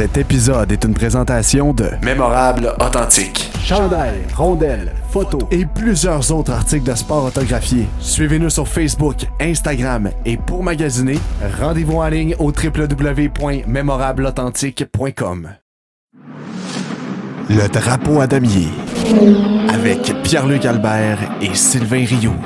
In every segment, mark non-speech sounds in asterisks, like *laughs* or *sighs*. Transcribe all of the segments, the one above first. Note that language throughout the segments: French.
Cet épisode est une présentation de Mémorable Authentique. Chandail, rondelles, photos et plusieurs autres articles de sport autographiés. Suivez-nous sur Facebook, Instagram et pour magasiner, rendez-vous en ligne au www.mémorableauthentique.com. Le drapeau à damier avec Pierre-Luc Albert et Sylvain Rioux.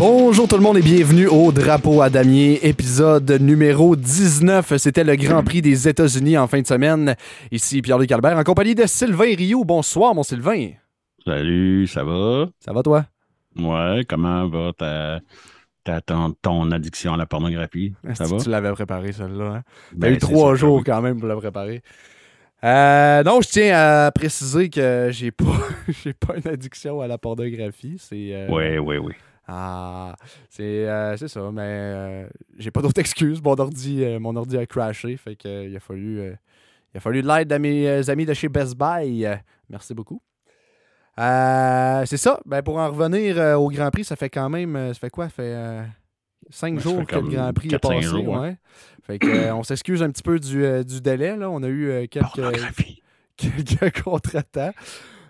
Bonjour tout le monde et bienvenue au Drapeau à Damier, épisode numéro 19. C'était le Grand Prix des États-Unis en fin de semaine. Ici Pierre-Luc Albert en compagnie de Sylvain Rio. Bonsoir mon Sylvain. Salut, ça va? Ça va toi? Ouais, comment va ta, ton, addiction à la pornographie? Ça va? Tu l'avais préparé celle-là. Hein? T'as ben, eu trois jours quand même pour la préparer. Euh, non, je tiens à préciser que j'ai pas, *laughs* j'ai pas une addiction à la pornographie. C'est. Euh, oui, oui, oui. Ah, c'est euh, ça, mais euh, j'ai pas d'autres excuses. Mon ordi, euh, mon ordi a crashé, fait qu'il a fallu, il a fallu de l'aide de mes amis de chez Best Buy. merci beaucoup. c'est ça. Ben, pour en revenir au Grand Prix, ça fait quand même. Ça fait quoi? Ça fait cinq jours que le Grand Prix est passé. ouais. Fait que, on s'excuse un petit peu du, du, délai. Là. On a eu quelques, *laughs* quelques contre-temps.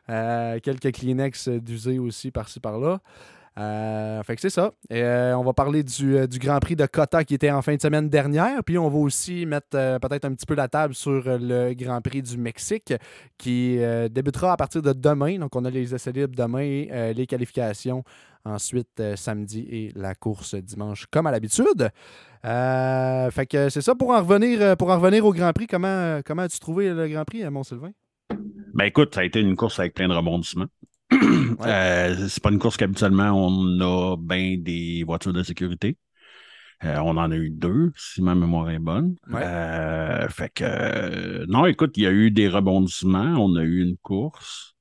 quelques Kleenex d'user aussi par-ci par-là. Euh, fait que c'est ça. Euh, on va parler euh, du, Grand Prix de Cota qui était en fin de semaine dernière. Puis on va aussi mettre peut-être un petit peu la table sur le Grand Prix du Mexique qui débutera à partir de demain. Donc on a les essais libres demain et les qualifications ensuite samedi et la course dimanche comme à l'habitude. fait que c'est ça pour en revenir au Grand Prix. Comment, comment as-tu trouvé le Grand Prix, Mont-Sylvain? Ben écoute, ça a été une course avec plein de rebondissements. Euh, c'est pas une course qu'habituellement on a bien des voitures de sécurité. Euh, on en a eu deux, si ma mémoire est bonne. Euh, fait que non, écoute, il y a eu des rebondissements, on a eu une course.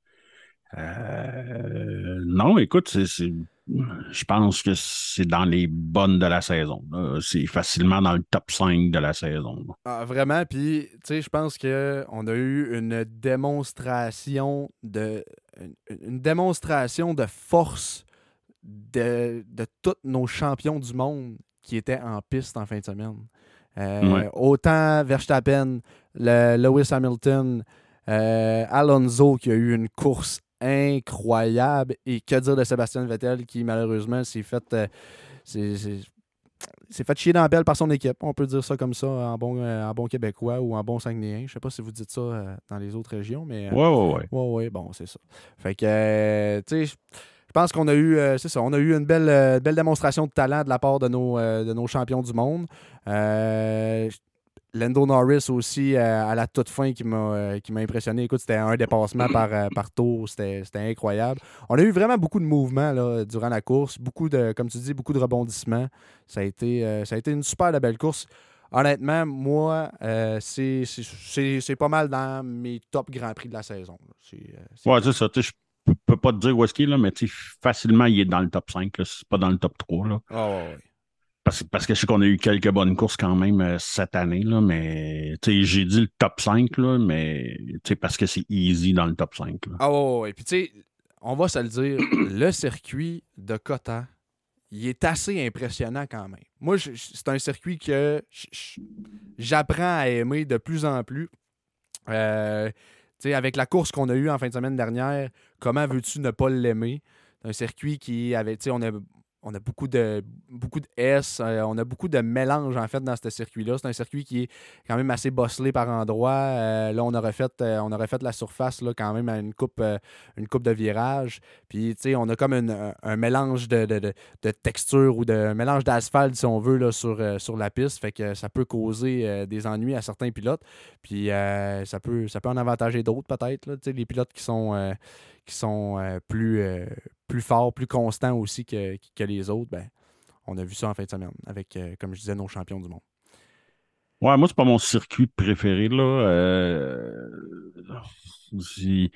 non, écoute, c'est je pense que c'est dans les bonnes de la saison. C'est facilement dans le top 5 de la saison. Ah, vraiment, puis tu sais, je pense qu'on a eu une démonstration de une, démonstration de force de, de tous nos champions du monde qui étaient en piste en fin de semaine. Euh, autant Verstappen, le, Lewis Hamilton, euh, Alonso qui a eu une course incroyable. Et que dire de Sébastien Vettel qui malheureusement s'est fait. Euh, s'est fait chier dans la belle par son équipe. On peut dire ça comme ça en bon, euh, en bon québécois ou en bon saguenéen. Je sais pas si vous dites ça euh, dans les autres régions, mais. ouais, ouais, ouais. Ouais, ouais, bon, c'est ça. Fait que, tu sais, je pense qu'on a eu, c'est ça, on a eu une belle, belle démonstration de talent de la part de nos, de nos champions du monde. Lando Norris aussi euh, à la toute fin qui m'a euh, qui m'a impressionné. Écoute, c'était un dépassement par, euh, par tour, c'était incroyable. On a eu vraiment beaucoup de mouvements là, durant la course, beaucoup de, comme tu dis, beaucoup de rebondissements. Ça a été, ça a été une super belle course. Honnêtement, moi, c'est pas mal dans mes top Grands Prix de la saison. ouais, c'est ça. Je peux pas te dire où est-ce qu'il est, là, mais facilement, il est dans le top 5. C'est pas dans le top 3. Là. Oh, ouais. Parce, que je sais qu'on a eu quelques bonnes courses quand même euh, cette année, là, mais j'ai dit le top 5, là, mais parce que c'est easy dans le top 5. Ah ouais, et puis tu sais, on va se le dire, *clears throat* le circuit de Cotan, il est assez impressionnant quand même. Moi, c'est un circuit que j'apprends à aimer de plus en plus. Euh, avec la course qu'on a eue en fin de semaine dernière, comment veux-tu ne pas l'aimer? Un circuit qui avait, on a, on a beaucoup de, beaucoup de S, euh, on a beaucoup de mélange en fait dans ce circuit-là. C'est un circuit qui est quand même assez bosselé par endroits. Euh, là, on aurait fait, euh, on aurait fait la surface là, quand même à une coupe, une de virage. Puis, tu sais, on a comme un, mélange de, de, texture ou de mélange d'asphalte, si on veut, sur, la piste. Fait que ça peut causer des ennuis à certains pilotes. Puis, ça, peut, ça peut en avantager d'autres, peut-être. Les pilotes qui sont plus plus fort, plus constant aussi que, les autres, ben, on a vu ça en fin de semaine avec, euh, comme je disais, nos champions du monde. Ouais, moi, c'est pas mon circuit préféré. Là. Euh, il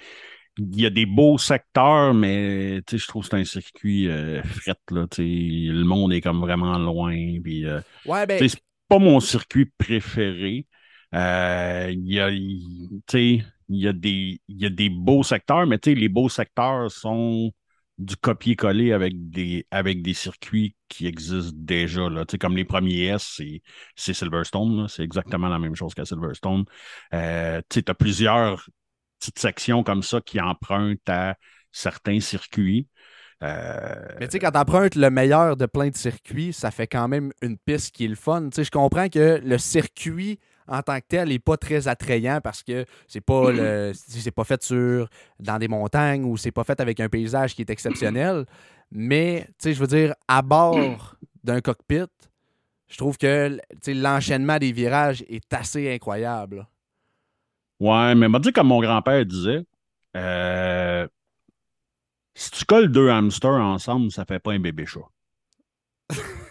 y a des beaux secteurs, mais je trouve que c'est un circuit euh, fret. Là, le monde est comme vraiment loin. Puis, ouais, ben... C'est pas mon circuit préféré. Il y a, il y, a des, y a des beaux secteurs, mais les beaux secteurs sont du copier-coller avec des, avec des circuits qui existent déjà. Là. Comme les premiers S, c'est Silverstone. C'est exactement la même chose qu'à Silverstone. Euh, tu as plusieurs petites sections comme ça qui empruntent à certains circuits. Euh, Mais tu sais, quand tu empruntes le meilleur de plein de circuits, ça fait quand même une piste qui est le fun. Tu sais, je comprends que le circuit en tant que tel n'est pas très attrayant parce que c'est pas le c'est pas fait sur dans des montagnes ou c'est pas fait avec un paysage qui est exceptionnel. Mais tu sais, je veux dire, à bord d'un cockpit, je trouve que l'enchaînement des virages est assez incroyable. Ouais, mais m'a dit comme mon grand-père disait, euh, si tu colles deux hamsters ensemble, ça fait pas un bébé chat. *laughs*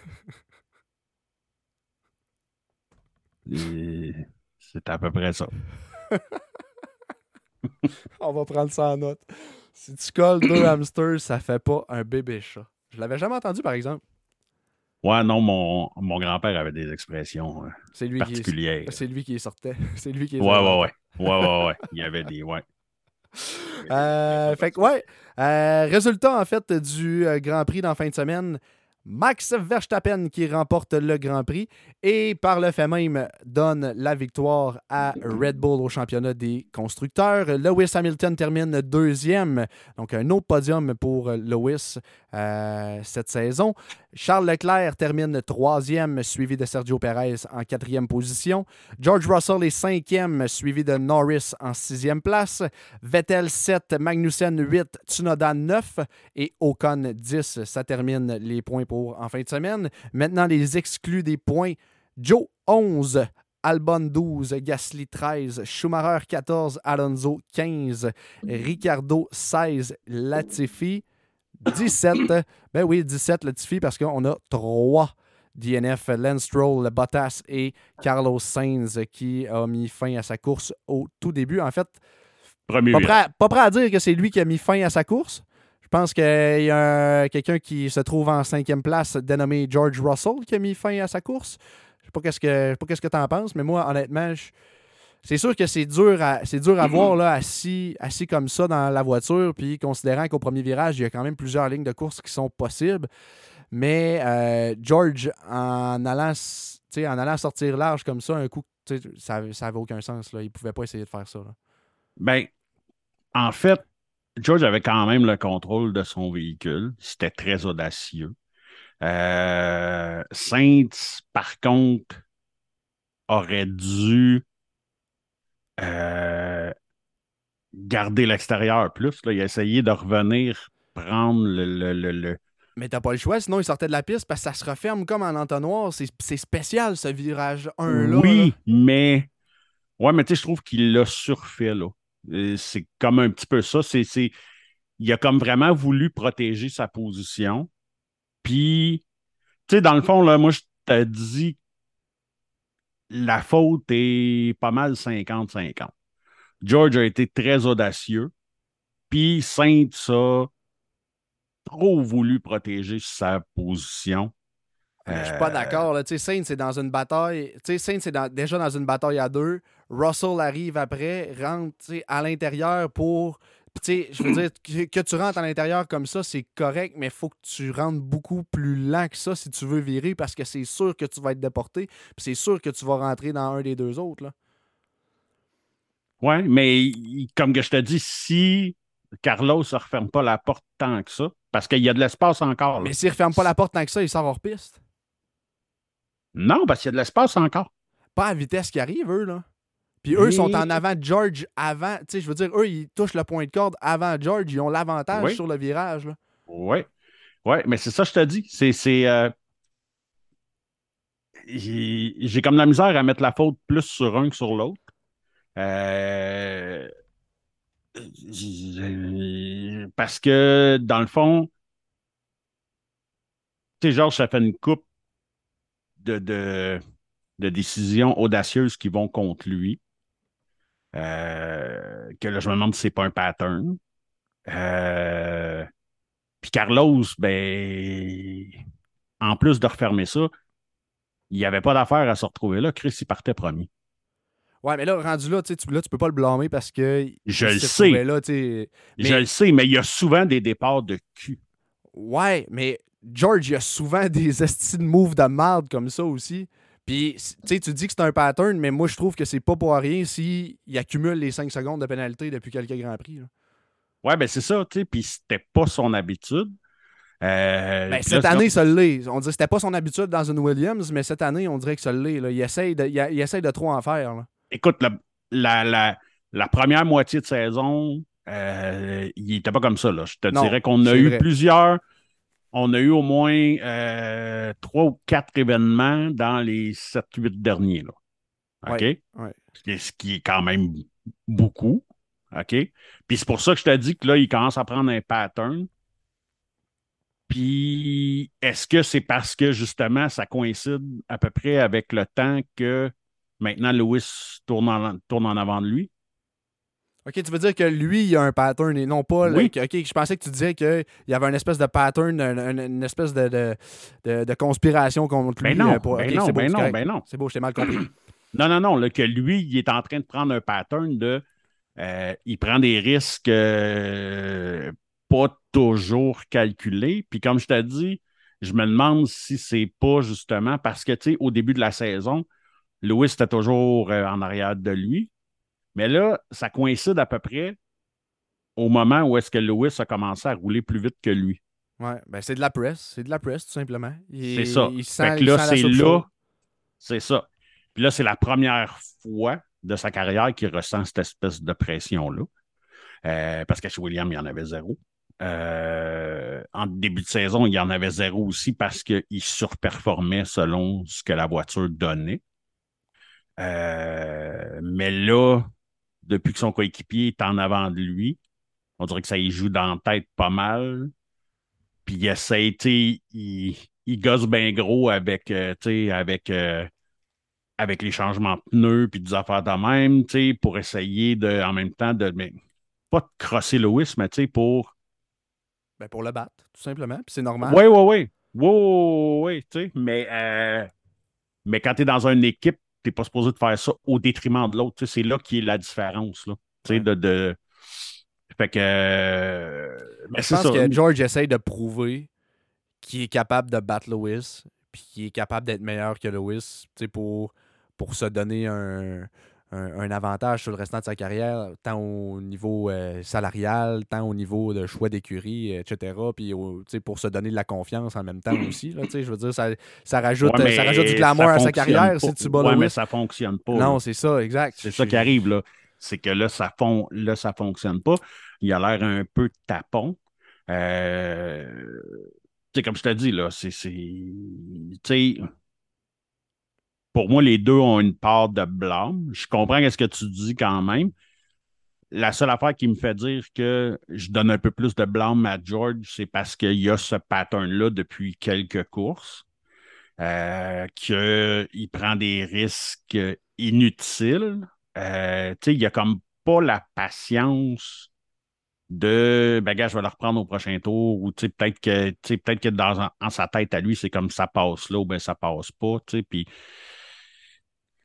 C'est à peu près ça. *laughs* On va prendre ça en note. Si tu colles deux hamsters, ça fait pas un bébé chat. Je l'avais jamais entendu, par exemple. Ouais, non, mon, mon grand-père avait des expressions euh, lui particulières. C'est lui qui sortait. *laughs* C'est lui qui Ouais, ouais, ouais. Ouais, ouais, ouais. Il y avait des. Ouais. Euh, fait que, ouais. Euh, résultat, en fait, du Grand Prix dans fin de semaine. Max Verstappen qui remporte le Grand Prix et par le fait même donne la victoire à Red Bull au championnat des constructeurs. Lewis Hamilton termine deuxième, donc un autre podium pour Lewis euh, cette saison. Charles Leclerc termine troisième, suivi de Sergio Perez en quatrième position. George Russell est cinquième, suivi de Norris en sixième place. Vettel 7, Magnussen 8, Tsunoda 9 et Ocon 10. Ça termine les points pour en fin de semaine. Maintenant, les exclus des points. Joe 11, Albon 12, Gasly 13, Schumacher 14, Alonso 15, Ricardo 16, Latifi 17. Ben oui, 17 Latifi parce qu'on a 3 DNF, Lance Stroll, Bottas et Carlos Sainz qui a mis fin à sa course au tout début. En fait, pas prêt, pas prêt, à dire que c'est lui qui a mis fin à sa course. Je pense qu'il y a quelqu'un qui se trouve en cinquième place dénommé George Russell qui a mis fin à sa course. Je ne sais pas ce que, qu'est-ce que tu en penses, mais moi, honnêtement, je, c'est sûr que c'est dur à, c'est dur à voir là, assis, assis comme ça dans la voiture, puis considérant qu'au premier virage, il y a quand même plusieurs lignes de course qui sont possibles. Mais euh, George, en allant, en allant sortir large comme ça, un coup, ça n'avait aucun sens. Là. Il ne pouvait pas essayer de faire ça. Ben, en fait, George avait quand même le contrôle de son véhicule. C'était très audacieux. Euh, Saints, par contre, aurait dû euh, garder l'extérieur plus. Là. Il a essayé de revenir prendre le. le, le, Mais t'as pas le choix, sinon il sortait de la piste parce que ça se referme comme en entonnoir. C'est spécial ce virage 1 là. Oui, mais. Ouais, mais tu sais, je trouve qu'il l'a surfait là. C'est comme un petit peu ça. C'est, il a comme vraiment voulu protéger sa position. Puis, tu sais, dans le fond, là, moi, je t'ai dit la faute est pas mal 50-50. George a été très audacieux, puis Saint a trop voulu protéger sa position. Je je suis pas euh, d'accord. Saint, c'est dans une bataille. Saint, c'est déjà dans une bataille à deux. Russell arrive après, rentre à l'intérieur pour tu sais, je veux dire, que, tu rentres à l'intérieur comme ça, c'est correct, mais il faut que tu rentres beaucoup plus lent que ça si tu veux virer parce que c'est sûr que tu vas être déporté. Puis c'est sûr que tu vas rentrer dans un des deux autres. Là. Ouais, mais comme que je te dis, si Carlos ne referme pas la porte tant que ça, parce qu'il y a de l'espace encore. Mais s'il ne referme pas la porte tant que ça, il sort hors piste. Non, parce qu'il y a de l'espace encore. Pas à vitesse qui arrive, eux, là. Puis eux sont en avant de George avant. Tu sais, je veux dire, eux, ils touchent le point de corde avant George. Ils ont l'avantage sur le virage. Oui. Oui, mais c'est ça, je te dis. C'est. Euh, j'ai comme la misère à mettre la faute plus sur un que sur l'autre. Euh, parce que, dans le fond, tu sais, George, ça fait une coupe de, de, de décisions audacieuses qui vont contre lui. Euh, que là, je me demande si c'est pas un pattern. Euh, puis Carlos, ben, en plus de refermer ça, il n'y avait pas d'affaire à se retrouver là. Chris, il partait premier. Ouais, mais là, rendu là, tu là, tu peux pas le blâmer parce que. Je le sais. Là, mais... Je le sais, mais il y a souvent des départs de cul. Ouais, mais George, il y a souvent *laughs* des estimes de moves de merde comme ça aussi. Puis, tu tu dis que c'est un pattern, mais moi, je trouve que c'est pas pour rien s'il accumule les 5 secondes de pénalité depuis quelques Grands Prix. Là. Ouais, ben c'est ça, tu sais, puis c'était pas son habitude. Euh, ben, cette année, ça l'est. On dirait que c'était pas son habitude dans une Williams, mais cette année, on dirait que ça l'est. Il essaye de, il, essaye de trop en faire. Écoute, la, la, la, première moitié de saison, euh, il était pas comme ça. Là. Je te dirais qu'on a eu plusieurs on a eu au moins euh, trois ou quatre événements dans les sept, huit derniers. Là. OK? Ce qui est quand même beaucoup. OK? Puis c'est pour ça que je t'ai dit que là, il commence à prendre un pattern. Puis est-ce que c'est parce que justement, ça coïncide à peu près avec le temps que maintenant Lewis tourne tourne en avant de lui? OK, tu veux dire que lui, il a un pattern et non pas. OK, je pensais que tu disais qu'il y avait une espèce de pattern, une, espèce de, de, conspiration contre lui. Ben non, euh, ben non, ben non, ben non. C'est beau, je t'ai mal compris. *clears throat* non, non, non, que lui, il est en train de prendre un pattern de. Euh, il prend des risques euh, pas toujours calculés. Puis comme je t'ai dit, je me demande si c'est pas justement parce que, tu sais, au début de la saison, Louis était toujours en arrière de lui. Mais là, ça coïncide à peu près au moment où est-ce que Lewis a commencé à rouler plus vite que lui. Ouais, ben c'est de la presse. C'est de la presse, tout simplement. C'est ça. Il sent, là, c'est là. C'est ça. Puis là, c'est la première fois de sa carrière qu'il ressent cette espèce de pression-là. Euh, parce que chez William, il y en avait zéro. Euh, en début de saison, il y en avait zéro aussi parce qu'il surperformait selon ce que la voiture donnait. Euh, mais là, depuis que son coéquipier est en avant de lui. On dirait que ça y joue dans la tête pas mal. Puis il essaie, il, il gosse bien gros avec, euh, avec, euh, avec les changements de pneus puis des affaires de même, pour essayer de, en même temps de. Mais, pas de crosser Lewis, mais pour. Ben pour le battre, tout simplement. Puis c'est normal. Oui, oui, oui. Oui, oui, oui, mais, euh, mais quand tu es dans une équipe tu n'es pas supposé de faire ça au détriment de l'autre. C'est là qui est la différence. Là. De, de, Fait que. Euh, je pense que George essaye de prouver qu'il est capable de battre Lewis, puis qu'il est capable d'être meilleur que Lewis pour, pour se donner un, un, avantage sur le restant de sa carrière, tant au niveau euh, salarial, tant au niveau de choix d'écurie, etc. Puis pour se donner de la confiance en même temps aussi. Là, je veux dire, ça, ça rajoute, ça rajoute du glamour à sa carrière si tu bats ouais, mais ça fonctionne pas. Non, c'est ça, exact. C'est ça qui arrive, là. C'est que là, ça fond, là, ça fonctionne pas. Il a l'air un peu tapon. Euh, comme je t'ai dit, là, c'est pour moi, les deux ont une part de blâme. Je comprends ce que tu dis quand même. La seule affaire qui me fait dire que je donne un peu plus de blâme à George, c'est parce qu'il y a ce pattern-là depuis quelques courses, euh, qu'il prend des risques inutiles. Euh, il n'y a comme pas la patience de ben je vais le reprendre au prochain tour ou peut-être que dans en, sa tête à lui, c'est comme ça passe là ou ben ça passe pas. Puis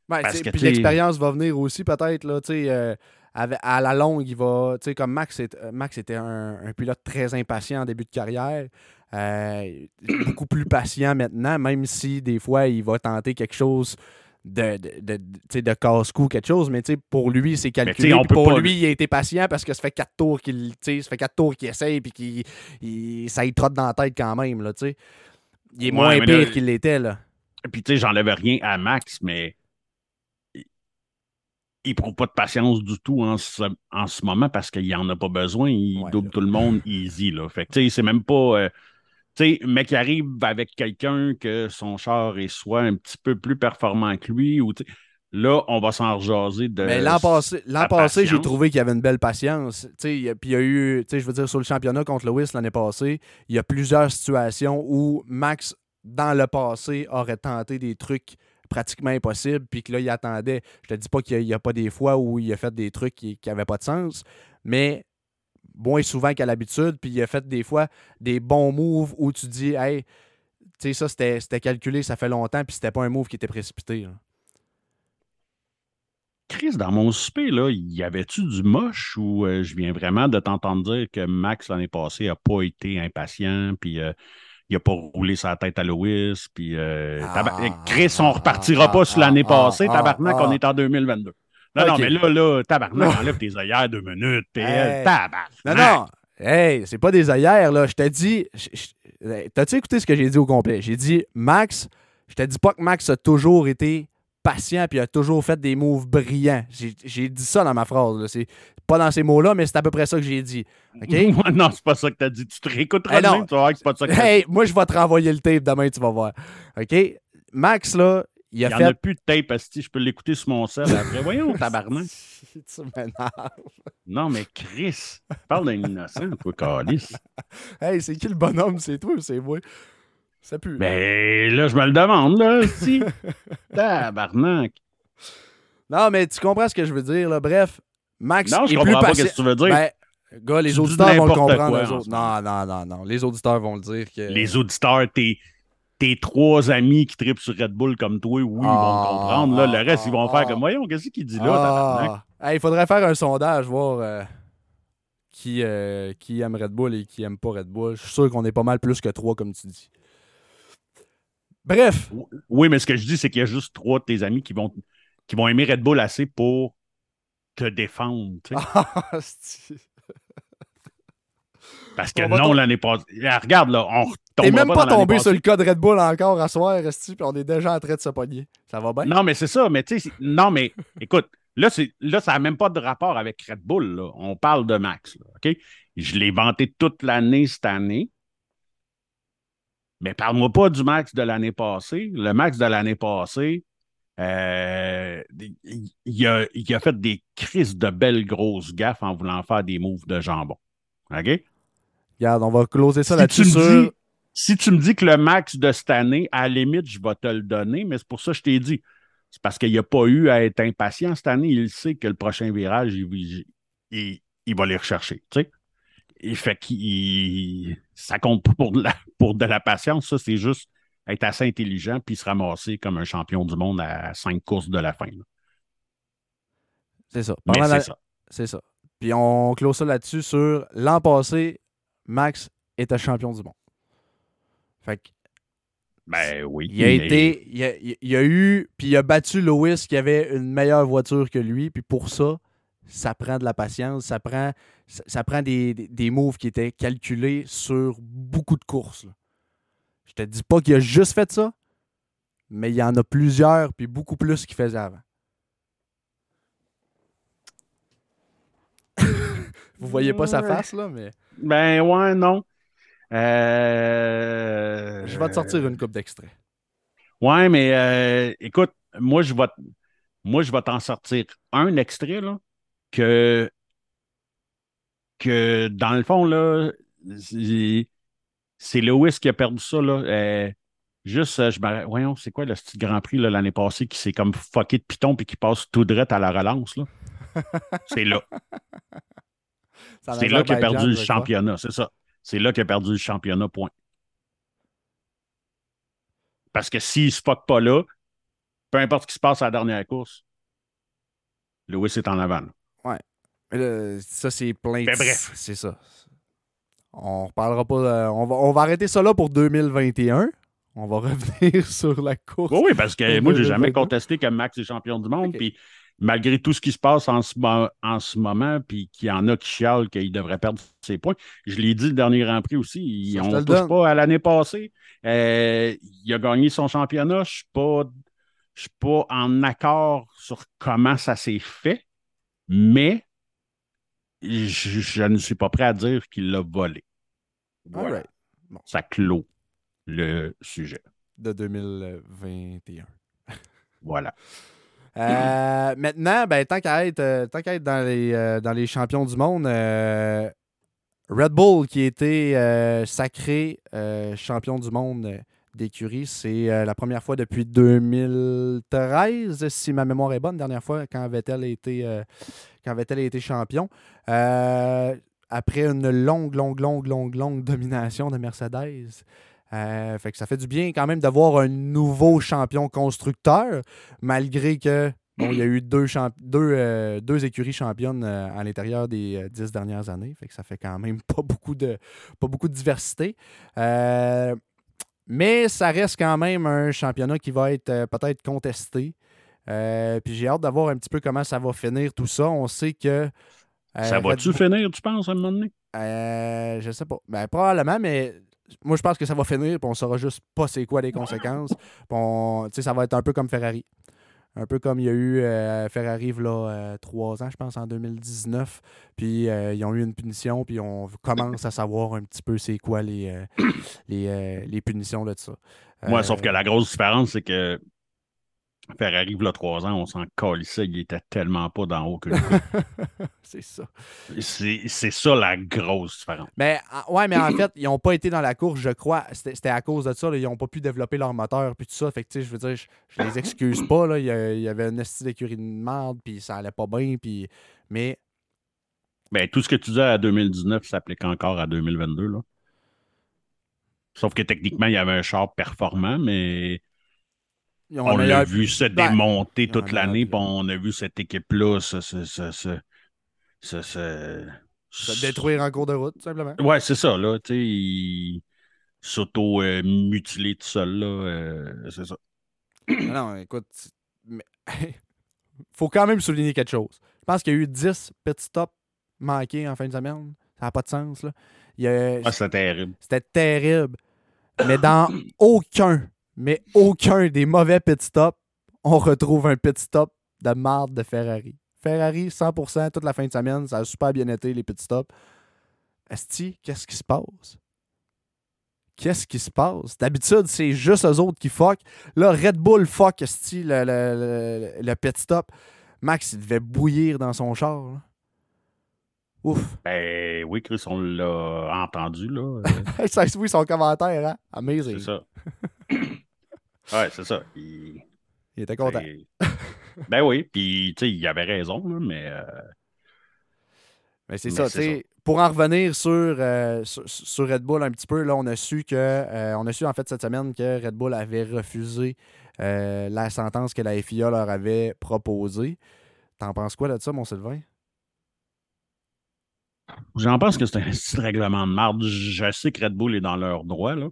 ben, puis l'expérience va venir aussi peut-être, là, euh, à la longue, il va, comme Max, euh, Max était un, pilote très impatient en début de carrière, euh, beaucoup plus patient maintenant, même si des fois il va tenter quelque chose de, de, de, casse-cou, quelque chose, mais pour lui, c'est calculé. Pour lui, il a été patient parce que ça fait quatre tours qu'il fait quatre tours qu'il essaye puis qu'il ça y trotte dans la tête quand même. Là, il est moins pire qu'il l'était. Là. Puis tu sais, j'enlève rien à Max, mais il prend pas de patience du tout en ce, en ce moment parce qu'il en a pas besoin. Il double tout le monde easy. Là. Fait que, c'est même pas. Euh, tu sais, mec qui arrive avec quelqu'un que son char est soit un petit peu plus performant que lui ou là, on va s'en rejaser de. Mais l'an passé, l'an passé j'ai trouvé qu'il y avait une belle patience. Puis il y a eu, je veux dire, sur le championnat contre Lewis l'année passée, il y a plusieurs situations où Max, dans le passé, aurait tenté des trucs pratiquement impossible, puis que là, il attendait. Je te dis pas qu'il n'y a, pas des fois où il a fait des trucs qui n'avaient pas de sens, mais moins souvent qu'à l'habitude, puis il a fait des fois des bons moves où tu dis, hey, tu sais, ça, c'était calculé, ça fait longtemps, puis c'était pas un move qui était précipité. Chris, dans mon souper, là, y avait-tu du moche ou euh, je viens vraiment de t'entendre dire que Max l'année passée n'a pas été impatient, puis euh, il n'a pas roulé sa tête à Louis, puis euh, Ah, Chris, on ah, repartira ah, pas sur l'année ah, passée, tabarnak, on est en 2022. Non, non, mais là, là, tabarnak, enlève tes œillères deux minutes, Hey. tabarnak. Non, non. Hey, c'est pas des œillères, là. Je t'ai dit. T'as-tu écouté ce que j'ai dit au complet? J'ai dit, Max, je te dis pas que Max a toujours été patient puis a toujours fait des moves brillants. J'ai dit ça dans ma phrase. C'est pas dans ces mots-là, mais c'est à peu près ça que j'ai dit. OK? *laughs* Ouais, non, c'est pas ça que t'as dit. Tu te réécouteras Eh non. demain, tu vas voir que c'est pas ça que. Hey, moi, je vais te renvoyer le tape demain, tu vas voir. OK? Max, là, il a Il n'y fait. en a plus de tape, asti, je peux l'écouter sur mon sel après. Voyons, *laughs* tabarnak. tu m'énerves. Non, mais Chris, parle d'un innocent, toi, Calice. Hey, c'est qui le bonhomme? C'est toi ou c'est moi? Ça pue. Ben là, je me le demande, là, si. *laughs* Tabarnak. Non, mais tu comprends ce que je veux dire, là. Bref, Max Non, je est plus comprends pas ce que tu veux dire. Ben, gars, les Tu auditeurs vont le comprendre. quoi autres. Non, non, non, non. Les auditeurs vont le dire que. Les auditeurs, tes, tes trois amis qui tripent sur Red Bull comme toi, oui, ils vont Ah, le comprendre. Là, le reste, ah, ils vont faire ah. comme, voyons, qu'est-ce qu'il dit là, tabarnak? Ah, Hey, il faudrait faire un sondage, voir euh, qui, euh, qui aime Red Bull et qui aime pas Red Bull. Je suis sûr qu'on est pas mal plus que trois, comme tu dis. Bref, Oui, mais ce que je dis, c'est qu'il y a juste trois de tes amis qui vont, qui vont aimer Red Bull assez pour te défendre. tu sais. Ah, *laughs* Parce que On non, l'année passée. Ah, Regarde, là, on t'es même pas tombé sur le cas de Red Bull encore à soir, Esti, puis on est déjà en train de se pogner. Ça va bien? Non, mais c'est ça. Mais tu sais, non, mais *laughs* écoute, là, c'est, là ça n'a même pas de rapport avec Red Bull. là. On parle de Max. là, OK? Je l'ai vanté toute l'année cette année. Mais parle-moi pas du Max de l'année passée. Le Max de l'année passée, euh, il, a, il a fait des crises de belles grosses gaffes en voulant faire des moves de jambon. OK? Regarde, on va closer ça Si là-dessus sur... si tu me dis que le max de cette année, à la limite, je vais te le donner, mais c'est pour ça que je t'ai dit. C'est parce qu'il n'y a pas eu à être impatient cette année. Il sait que le prochain virage, il- il va les rechercher. Tu sais? Il fait qu'il ça compte pas pour de la, pour de la patience. Ça, c'est juste être assez intelligent puis se ramasser comme un champion du monde à cinq courses de la fin. C'est ça. C'est ça. C'est ça. Puis on close ça là-dessus sur l'an passé, Max était champion du monde. Fait que Ben oui. il a mais- été, il a, il a eu, puis il a battu Lewis qui avait une meilleure voiture que lui. Puis pour ça, ça prend de la patience, ça prend, ça, ça prend des, des, des moves qui étaient calculés sur beaucoup de courses. là. Je te dis pas qu'il a juste fait ça, mais il y en a plusieurs, puis beaucoup plus qu'il faisait avant. *laughs* Vous voyez pas sa face, là, mais Ben ouais, non. Euh... je vais te sortir une coupe d'extrait. Ouais, mais euh, écoute, moi, je vais, moi, je vais t'en sortir un extrait, là, que, que dans le fond, là, c'est Lewis qui a perdu ça, là. Euh, juste, euh, je me voyons, c'est quoi le petit Grand Prix, l'année passée, qui s'est comme fucké de piton puis qui passe tout droit à la relance, là? *laughs* C'est là. C'est là qu'il a perdu le championnat, c'est ça. C'est là qu'il a perdu le championnat, point. Parce que s'il se fuck pas là, peu importe ce qui se passe à la dernière course, Lewis est en avant. là. Ça, c'est plein de... Ben, bref. C'est ça. On reparlera pas... euh, on, va, on va arrêter ça là pour 2021. On va *laughs* revenir sur la course. Oui, oui, parce que moi, j'ai 2022. jamais contesté que Max est champion du monde. Puis malgré tout ce qui se passe en ce, en ce moment, puis qu'il y en a qui chialent qu'il devrait perdre ses points, je l'ai dit le dernier Grand Prix aussi, Ça, on ne touche donne. pas à l'année passée. Euh, il a gagné son championnat. Je ne suis pas, je suis pas en accord sur comment ça s'est fait, mais je, je ne suis pas prêt à dire qu'il l'a volé. Voilà. Ça clôt le sujet. De 2021. *laughs* Voilà. Euh, maintenant, ben, tant qu'à être, euh, tant qu'à être dans, les, euh, dans les champions du monde, Red Bull qui a été sacré champion du monde d'écurie, c'est la première fois depuis 2013, si ma mémoire est bonne, dernière fois quand Vettel a été, quand Vettel a été champion. Euh, après une longue, longue, longue, longue, longue domination de Mercedes. Euh, fait que ça fait du bien quand même d'avoir un nouveau champion constructeur, malgré que Bon, il y a eu deux, deux écuries championnes à l'intérieur des dix dernières années. Fait que ça fait quand même *laughs* pas beaucoup de, pas beaucoup de diversité. mais ça reste quand même un championnat qui va être peut-être contesté. Puis j'ai hâte d'avoir un petit peu comment ça va finir tout ça. On sait que. ça va-tu finir, tu penses, à un moment donné? Euh, je sais pas. Ben, probablement, mais moi, je pense que ça va finir, puis on saura juste pas c'est quoi les conséquences. Puis ça va être un peu comme Ferrari. Un peu comme il y a eu euh, Ferrari, là, euh, trois ans, je pense, en 2019. Puis euh, ils ont eu une punition, puis on commence à savoir un petit peu c'est quoi les, les, les, punitions de ça. Moi, sauf que la grosse différence, c'est que Ferrari, il y a trois ans, on s'en calissait, il était tellement pas dans haut *laughs* que C'est ça. C'est ça la grosse différence. Mais, ouais, mais en fait, ils n'ont pas été dans la course, je crois. C'était à cause de ça. ils n'ont pas pu développer leur moteur, puis tout ça. Fait que, je veux dire, je, les excuse pas. Là. Il, y avait une style d'écurie de merde, puis ça allait pas bien, puis... Mais... Ben, tout ce que tu disais à 2019 s'applique encore à 2022, là. Sauf que techniquement, il y avait un char performant, mais on l'a vu se ben, démonter toute l'année, puis on a vu cette équipe-là se, se, détruire en cours de route, simplement. Ouais, c'est ça, là. Tu sais, s'auto-mutiler tout seul, là. Euh, c'est ça. non, écoute, mais... *laughs* faut quand même souligner quelque chose. Je pense qu'il y a eu 10 petits stops manqués en fin de semaine. Ça n'a pas de sens, là. c'était terrible. C'était terrible. Mais dans aucun mais aucun des mauvais pit stops, on retrouve un pit stop de marde de Ferrari. Ferrari, 100% toute la fin de semaine, ça a super bien été les pit stops. Esti, qu'est-ce qui se passe? Qu'est-ce qui se passe? D'habitude, c'est juste eux autres qui fuck. Là, Red Bull fuck, Esti, le, le, pit stop. Max, il devait bouillir dans son char. Ouf. Ben oui, Chris, on l'a entendu, là. *laughs* oui, son commentaire, hein? Amazing. C'est ça. Ouais, c'est ça. Il... était content. ben oui, puis tu sais, il avait raison, mais. Euh, mais c'est ça. Pour en revenir euh, sur, sur, Red Bull un petit peu, là, on a su que euh, on a su en fait cette semaine que Red Bull avait refusé la sentence que la FIA leur avait proposée. T'en penses quoi de ça, mon Sylvain? J'en pense que c'est un *laughs* petit règlement de marde. Je sais que Red Bull est dans leur droit, là.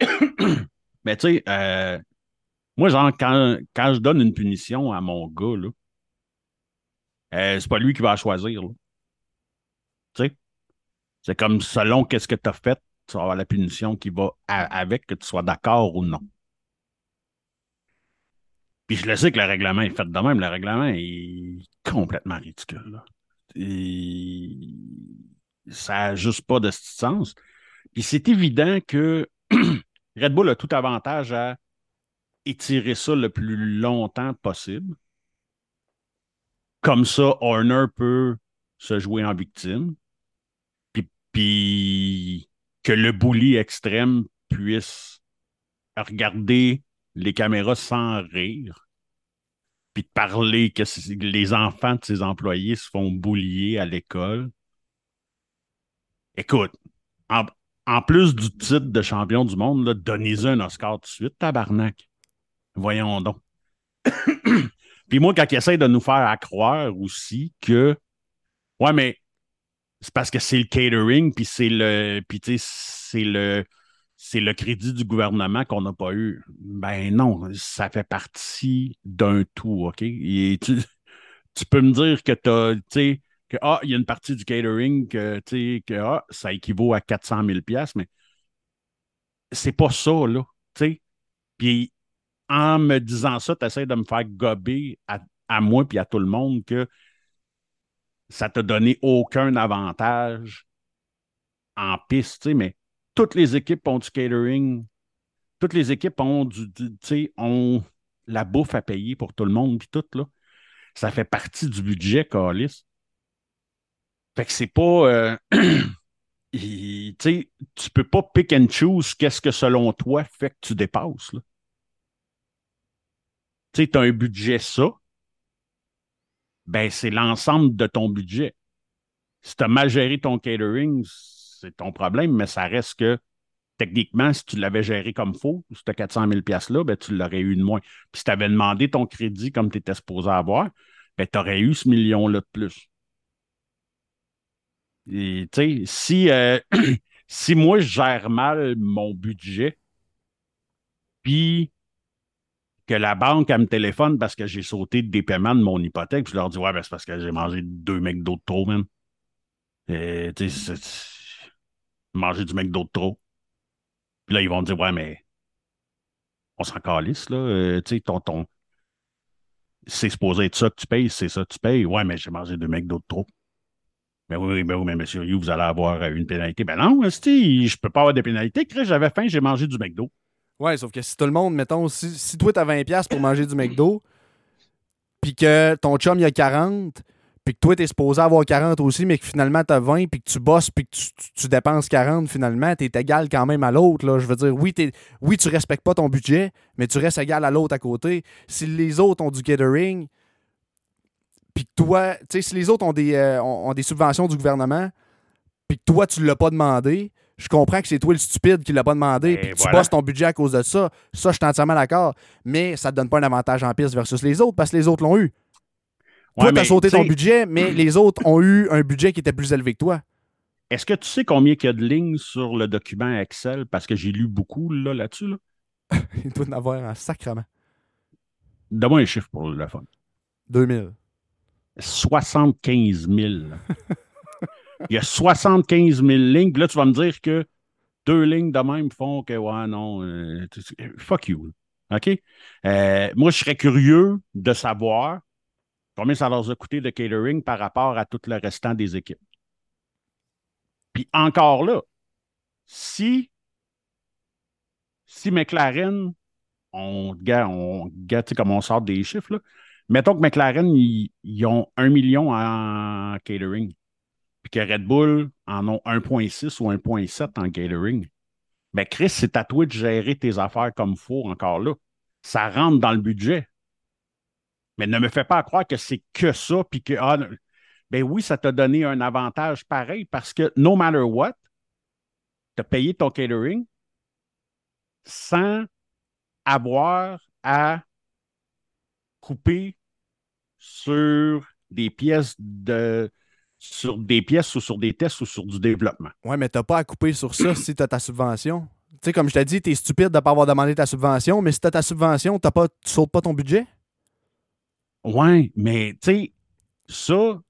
*coughs* Mais tu sais, moi, genre, quand, je donne une punition à mon gars, là, euh, c'est pas lui qui va choisir. Tu sais? C'est comme selon qu'est-ce que tu as fait, tu vas avoir la punition qui va avec, que tu sois d'accord ou non. Puis je le sais que le règlement est fait de même. Le règlement est complètement ridicule. Ça n'a juste pas de sens. Puis c'est évident que *clears throat* Red Bull a tout avantage à étirer ça le plus longtemps possible. Comme ça, Horner peut se jouer en victime. Puis, que le bully extrême puisse regarder les caméras sans rire. Puis parler que les enfants de ses employés se font boulier à l'école. Écoute, en, plus du titre de champion du monde, donnez-y un Oscar tout de suite, tabarnak. Voyons donc. *coughs* Puis moi, quand ils essayent de nous faire croire aussi que, ouais, mais c'est parce que c'est le catering, puis c'est le, puis c'est le, c'est le crédit du gouvernement qu'on n'a pas eu. Ben non, ça fait partie d'un tout, OK? Et tu, peux me dire que tu tu sais, que, ah, il y a une partie du catering que, que, ah, ça équivaut à 400 000 mais c'est pas ça, là, tu sais? Puis en me disant ça, tu essaies de me faire gober à, moi et à tout le monde que ça t'a donné aucun avantage en piste, mais toutes les équipes ont du catering, toutes les équipes ont du, ont la bouffe à payer pour tout le monde, puis tout, là. Ça fait partie du budget, Calis. Fait que c'est pas. Euh, *clears throat* tu tu peux pas pick and choose qu'est-ce que selon toi fait que tu dépasses. Là tu as un budget ça, ben c'est l'ensemble de ton budget. Si tu as mal géré ton catering, c'est ton problème, mais ça reste que techniquement, si tu l'avais géré comme faux, ce 400 000 $-là, ben, tu l'aurais eu de moins. Puis si tu avais demandé ton crédit comme tu étais supposé avoir, ben, tu aurais eu ce million-là de plus. Et, si, euh, *clears throat* si moi, je gère mal mon budget, puis que la banque, elle me téléphone parce que j'ai sauté des paiements de mon hypothèque, je leur dis, ouais, ben, c'est parce que j'ai mangé deux mecs d'autres trop, même. Et, tu sais, manger du mec d'autres trop. Puis là, ils vont dire, ouais, mais on s'en calisse, là. Euh, tu sais, ton, ton... c'est supposé être ça que tu payes, c'est ça que tu payes. Ouais, mais j'ai mangé deux mecs d'autres trop. Mais oui, mais oui, mais monsieur vous allez avoir une pénalité. Ben non, je peux pas avoir de pénalité. J'avais faim, j'ai mangé du McDo. Ouais, sauf que si tout le monde, mettons, si, toi, t'as 20$ pour manger du McDo, puis que ton chum, il a 40, puis que toi, t'es supposé avoir 40 aussi, mais que finalement, t'as 20, puis que tu bosses, puis que tu, dépenses 40, finalement, t'es égal quand même à l'autre. Là. Je veux dire, oui, es, oui, tu respectes pas ton budget, mais tu restes égal à l'autre à côté. Si les autres ont du catering, puis que toi, tu sais, si les autres ont des, euh, ont, des subventions du gouvernement, puis que toi, tu l'as pas demandé, je comprends que c'est toi le stupide qui l'a pas demandé, puis que tu bosses ton budget à cause de ça. Ça, je suis entièrement d'accord. Mais ça te donne pas un avantage en piste versus les autres, parce que les autres l'ont eu. Toi, tu as sauté ton budget, mais *clears throat* les autres ont eu un budget qui était plus élevé que toi. Est-ce que tu sais combien il y a de lignes sur le document Excel? Parce que j'ai lu beaucoup là, là-dessus. Là. *laughs* il doit en avoir un sacrement. Donne-moi un chiffre pour le fun. 2000. 75 000. Il y a 75 000 lignes. Là, tu vas me dire que deux lignes de même font que, ouais, non, euh, fuck you. OK? Euh, moi, je serais curieux de savoir Combien ça leur a coûté de catering par rapport à tout le restant des équipes? Puis encore là, si, si McLaren, on, on, comme on sort des chiffres, là, mettons que McLaren, ils, ont un million en catering, que Red Bull en ont 1,6 ou 1,7 en catering. Ben Chris, c'est à toi de gérer tes affaires comme faut encore là. Ça rentre dans le budget. Mais ne me fais pas croire que c'est que ça, puis que, ah, ben oui, ça t'a donné un avantage pareil parce que no matter what, tu as payé ton catering sans avoir à couper sur des pièces de sur des pièces ou sur des tests ou sur du développement. Oui, mais tu n'as pas à couper sur ça si tu as ta subvention. Tu sais, comme je t'ai dit, tu es stupide de ne pas avoir demandé ta subvention, mais si tu as ta subvention, tu ne sautes pas ton budget? Ouais, mais tu sais, ça,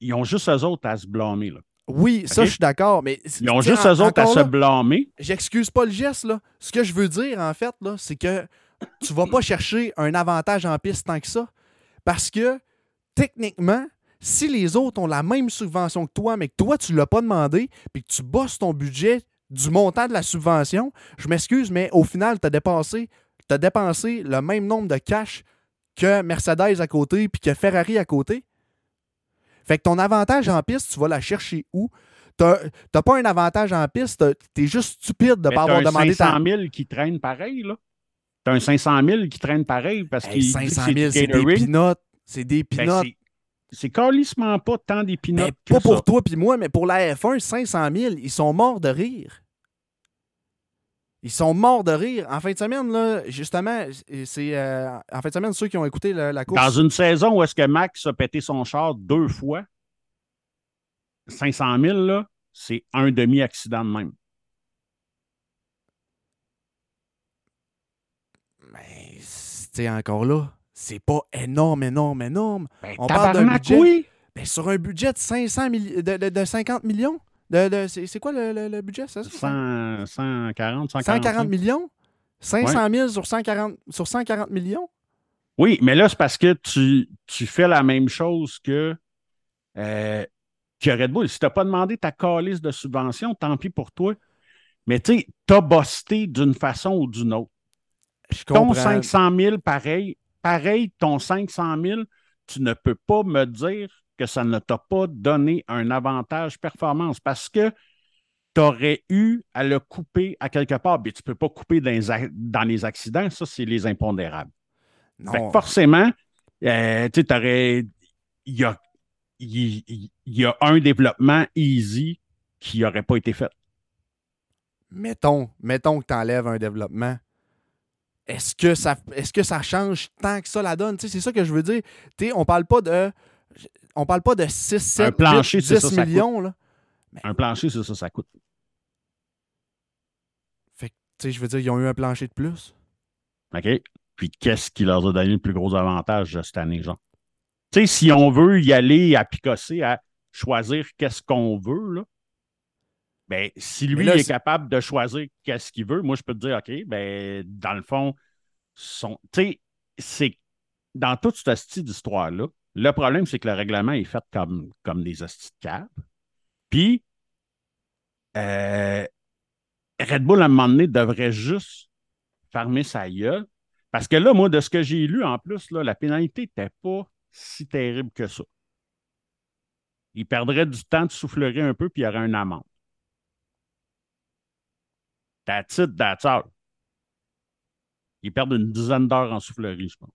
ils ont juste eux autres à se blâmer. Là. Oui, ça, je suis d'accord, mais. Ils ont juste eux autres à se blâmer. J'excuse pas le geste, là. Ce que je veux dire, en fait, là, c'est que tu vas pas chercher un avantage en piste tant que ça. Parce que, techniquement, si les autres ont la même subvention que toi, mais que toi, tu l'as pas demandé, puis que tu bosses ton budget du montant de la subvention, je m'excuse, mais au final, tu as dépensé, as dépensé le même nombre de cash que Mercedes à côté puis que Ferrari à côté. Fait que ton avantage en piste, tu vas la chercher où? T'as pas un avantage en piste, t'es juste stupide de ne pas avoir demandé ta... 500 000 qui traînent pareil, là. T'as un 500 000 qui traîne pareil parce que 500 000, c'est des pinottes. C'est des ben, pinottes. C'est carlissement pas tant des. Ben, pas pour toi puis moi, mais pour la F1, 500 000, ils sont morts de rire. Ils sont morts de rire. En fin de semaine, là, justement, c'est euh, en fin de semaine, ceux qui ont écouté la, course. Dans une saison où est-ce que Max a pété son char deux fois, 500 000, là, c'est un demi-accident de même. Mais, c'est encore là, c'est pas énorme, énorme, énorme. Ben, On parle d'un budget. Oui. Ben, sur un budget de, 500 de, de 50 millions c'est quoi le, budget, ça? 140, 140. 140 millions? 500 000 sur 140, sur 140 millions? Oui, mais là, c'est parce que tu, fais la même chose que, euh, que Red Bull. Si tu n'as pas demandé ta calice de subvention, tant pis pour toi. Mais tu sais, tu as bossé d'une façon ou d'une autre. ton 500 000, pareil, pareil, ton 500 000, tu ne peux pas me dire que ça ne t'a pas donné un avantage performance parce que tu aurais eu à le couper à quelque part. Mais tu ne peux pas couper dans les, dans les accidents, ça, c'est les impondérables. forcément, euh, tu il y a, y, y a un développement easy qui n'aurait pas été fait. mettons, mettons que tu enlèves un développement. Est-ce que, ça, est que ça change tant que ça la donne? c'est ça que je veux dire. T'sais, on parle pas de. On parle pas de 6, 7, plancher, 8, 10 ça, millions. Là. Un plancher, c'est ça, ça coûte. Fait que, je veux dire, ils ont eu un plancher de plus. OK. Puis qu'est-ce qui leur a donné le plus gros avantage cette année, genre? Tu sais, si on veut y aller à picosser, à choisir qu'est-ce qu'on veut, là, ben, si lui est, capable de choisir qu'est-ce qu'il veut, moi, je peux te dire, OK, ben, dans le fond, son... tu sais, c'est dans toute cette style d'histoire-là, le problème, c'est que le règlement est fait comme, comme des hosties de. Puis, euh, Red Bull, à un moment donné, devrait juste fermer sa gueule. Parce que là, moi, de ce que j'ai lu, en plus, là, la pénalité n'était pas si terrible que ça. Il perdrait du temps de soufflerer un peu, puis il y aurait une amende. That's it, that's all. Ils perdent une dizaine d'heures en soufflerie, je pense.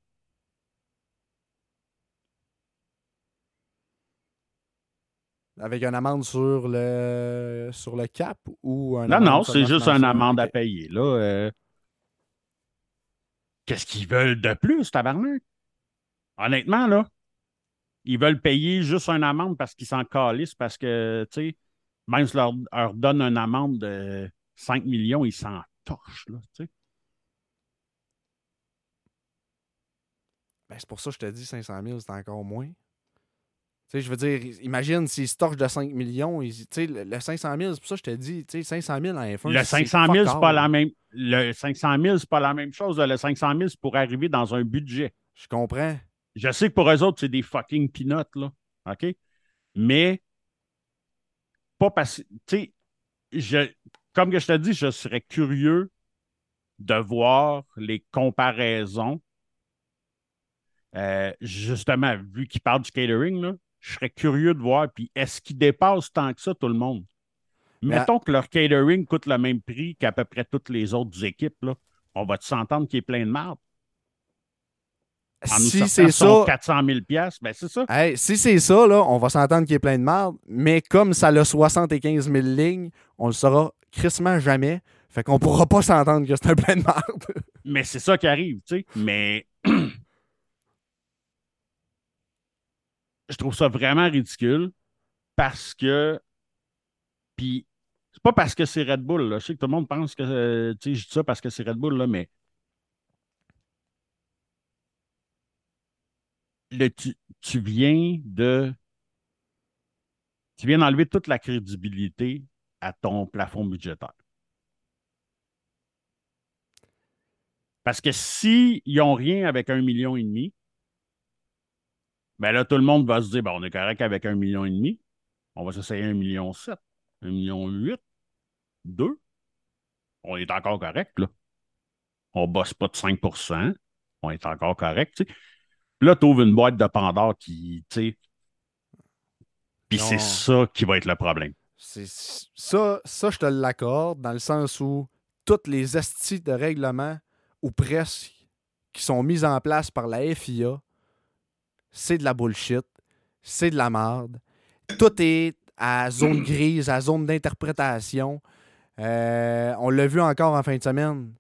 Avec une amende sur le sur le cap ou un Non, non, c'est juste une amende à payer. Là, euh. Qu'est-ce qu'ils veulent de plus, tabarnak? Honnêtement, là, ils veulent payer juste une amende parce qu'ils s'en calissent, parce que, tu sais, même si leur, leur donne une amende de 5 millions, ils s'en torchent, là, tu sais. Ben, c'est pour ça que je te dis 500 000, c'est encore moins. Tu sais, je veux dire, imagine s'ils se torchent de 5 millions, tu sais, le 500 000, c'est pour ça que je te dis, tu sais, 500 000 en F1. Le 500 000, c'est pas la même. Le 500 000, c'est pas la même chose. Le 500 000, c'est pour arriver dans un budget. Je comprends. Je sais que pour eux autres, c'est des fucking peanuts, là. OK? Mais, pas parce Tu sais, comme je te dis, je serais curieux de voir les comparaisons. Euh, justement, vu qu'il parle du catering, là, je serais curieux de voir. Puis, est-ce qu'ils dépassent tant que ça tout le monde? Mettons que leur catering coûte le même prix qu'à peu près toutes les autres équipes. Là. On va s'entendre qu'il est plein de marde? Si c'est ça. 400 000 ben c'est ça. si c'est ça, là, on va s'entendre qu'il est plein de marde, mais comme ça a 75 000 lignes, on le saura crissement jamais. Fait qu'on pourra pas s'entendre que c'est un plein de marde. *laughs* mais c'est ça qui arrive, tu sais. Mais *clears throat* je trouve ça vraiment ridicule parce que. Puis, c'est pas parce que c'est Red Bull. Là. Je sais que tout le monde pense que. Euh, tu sais, je dis ça parce que c'est Red Bull, là, mais tu, viens de. Tu viens d'enlever toute la crédibilité à ton plafond budgétaire. Parce que s'ils n'ont rien avec un million et demi, ben là, tout le monde va se dire, ben, on est correct avec un million et demi. On va s'essayer un million sept, un million huit, deux. On est encore correct, là. On ne bosse pas de 5% On est encore correct. Là, tu ouvres une boîte de Pandore qui, tu sais. Puis c'est ça qui va être le problème. Ça, ça, je te l'accorde, dans le sens où toutes les estis de règlement, ou presque, qui sont mises en place par la FIA, c'est de la bullshit, c'est de la merde. Tout est à zone *clears throat* grise, à zone d'interprétation. Euh, on l'a vu encore en fin de semaine.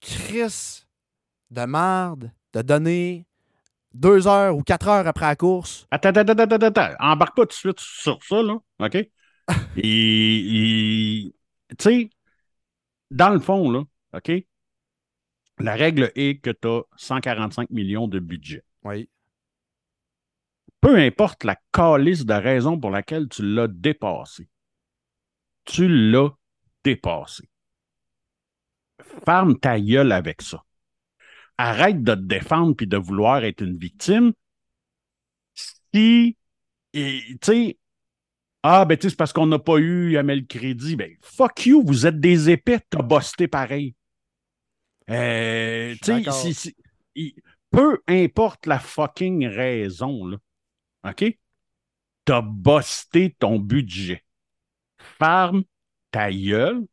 Chris de merde de donner deux heures ou quatre heures après la course. Attends, attends, attends, attends. Embarque pas tout de suite sur ça, là. OK? *laughs* Et, tu sais, dans le fond, là, OK? La règle est que tu as 145 millions de budget. Oui. Peu importe la calice de raison pour laquelle tu l'as dépassé, tu l'as dépassé. Ferme ta gueule avec ça arrête de te défendre puis de vouloir être une victime. Si, tu sais, ah, ben, tu c'est parce qu'on n'a pas eu le Crédit. Ben, fuck you, vous êtes des épais, t'as busté pareil. Euh, tu sais, peu importe la fucking raison, là, OK? T'as busté ton budget. Ferme ta gueule,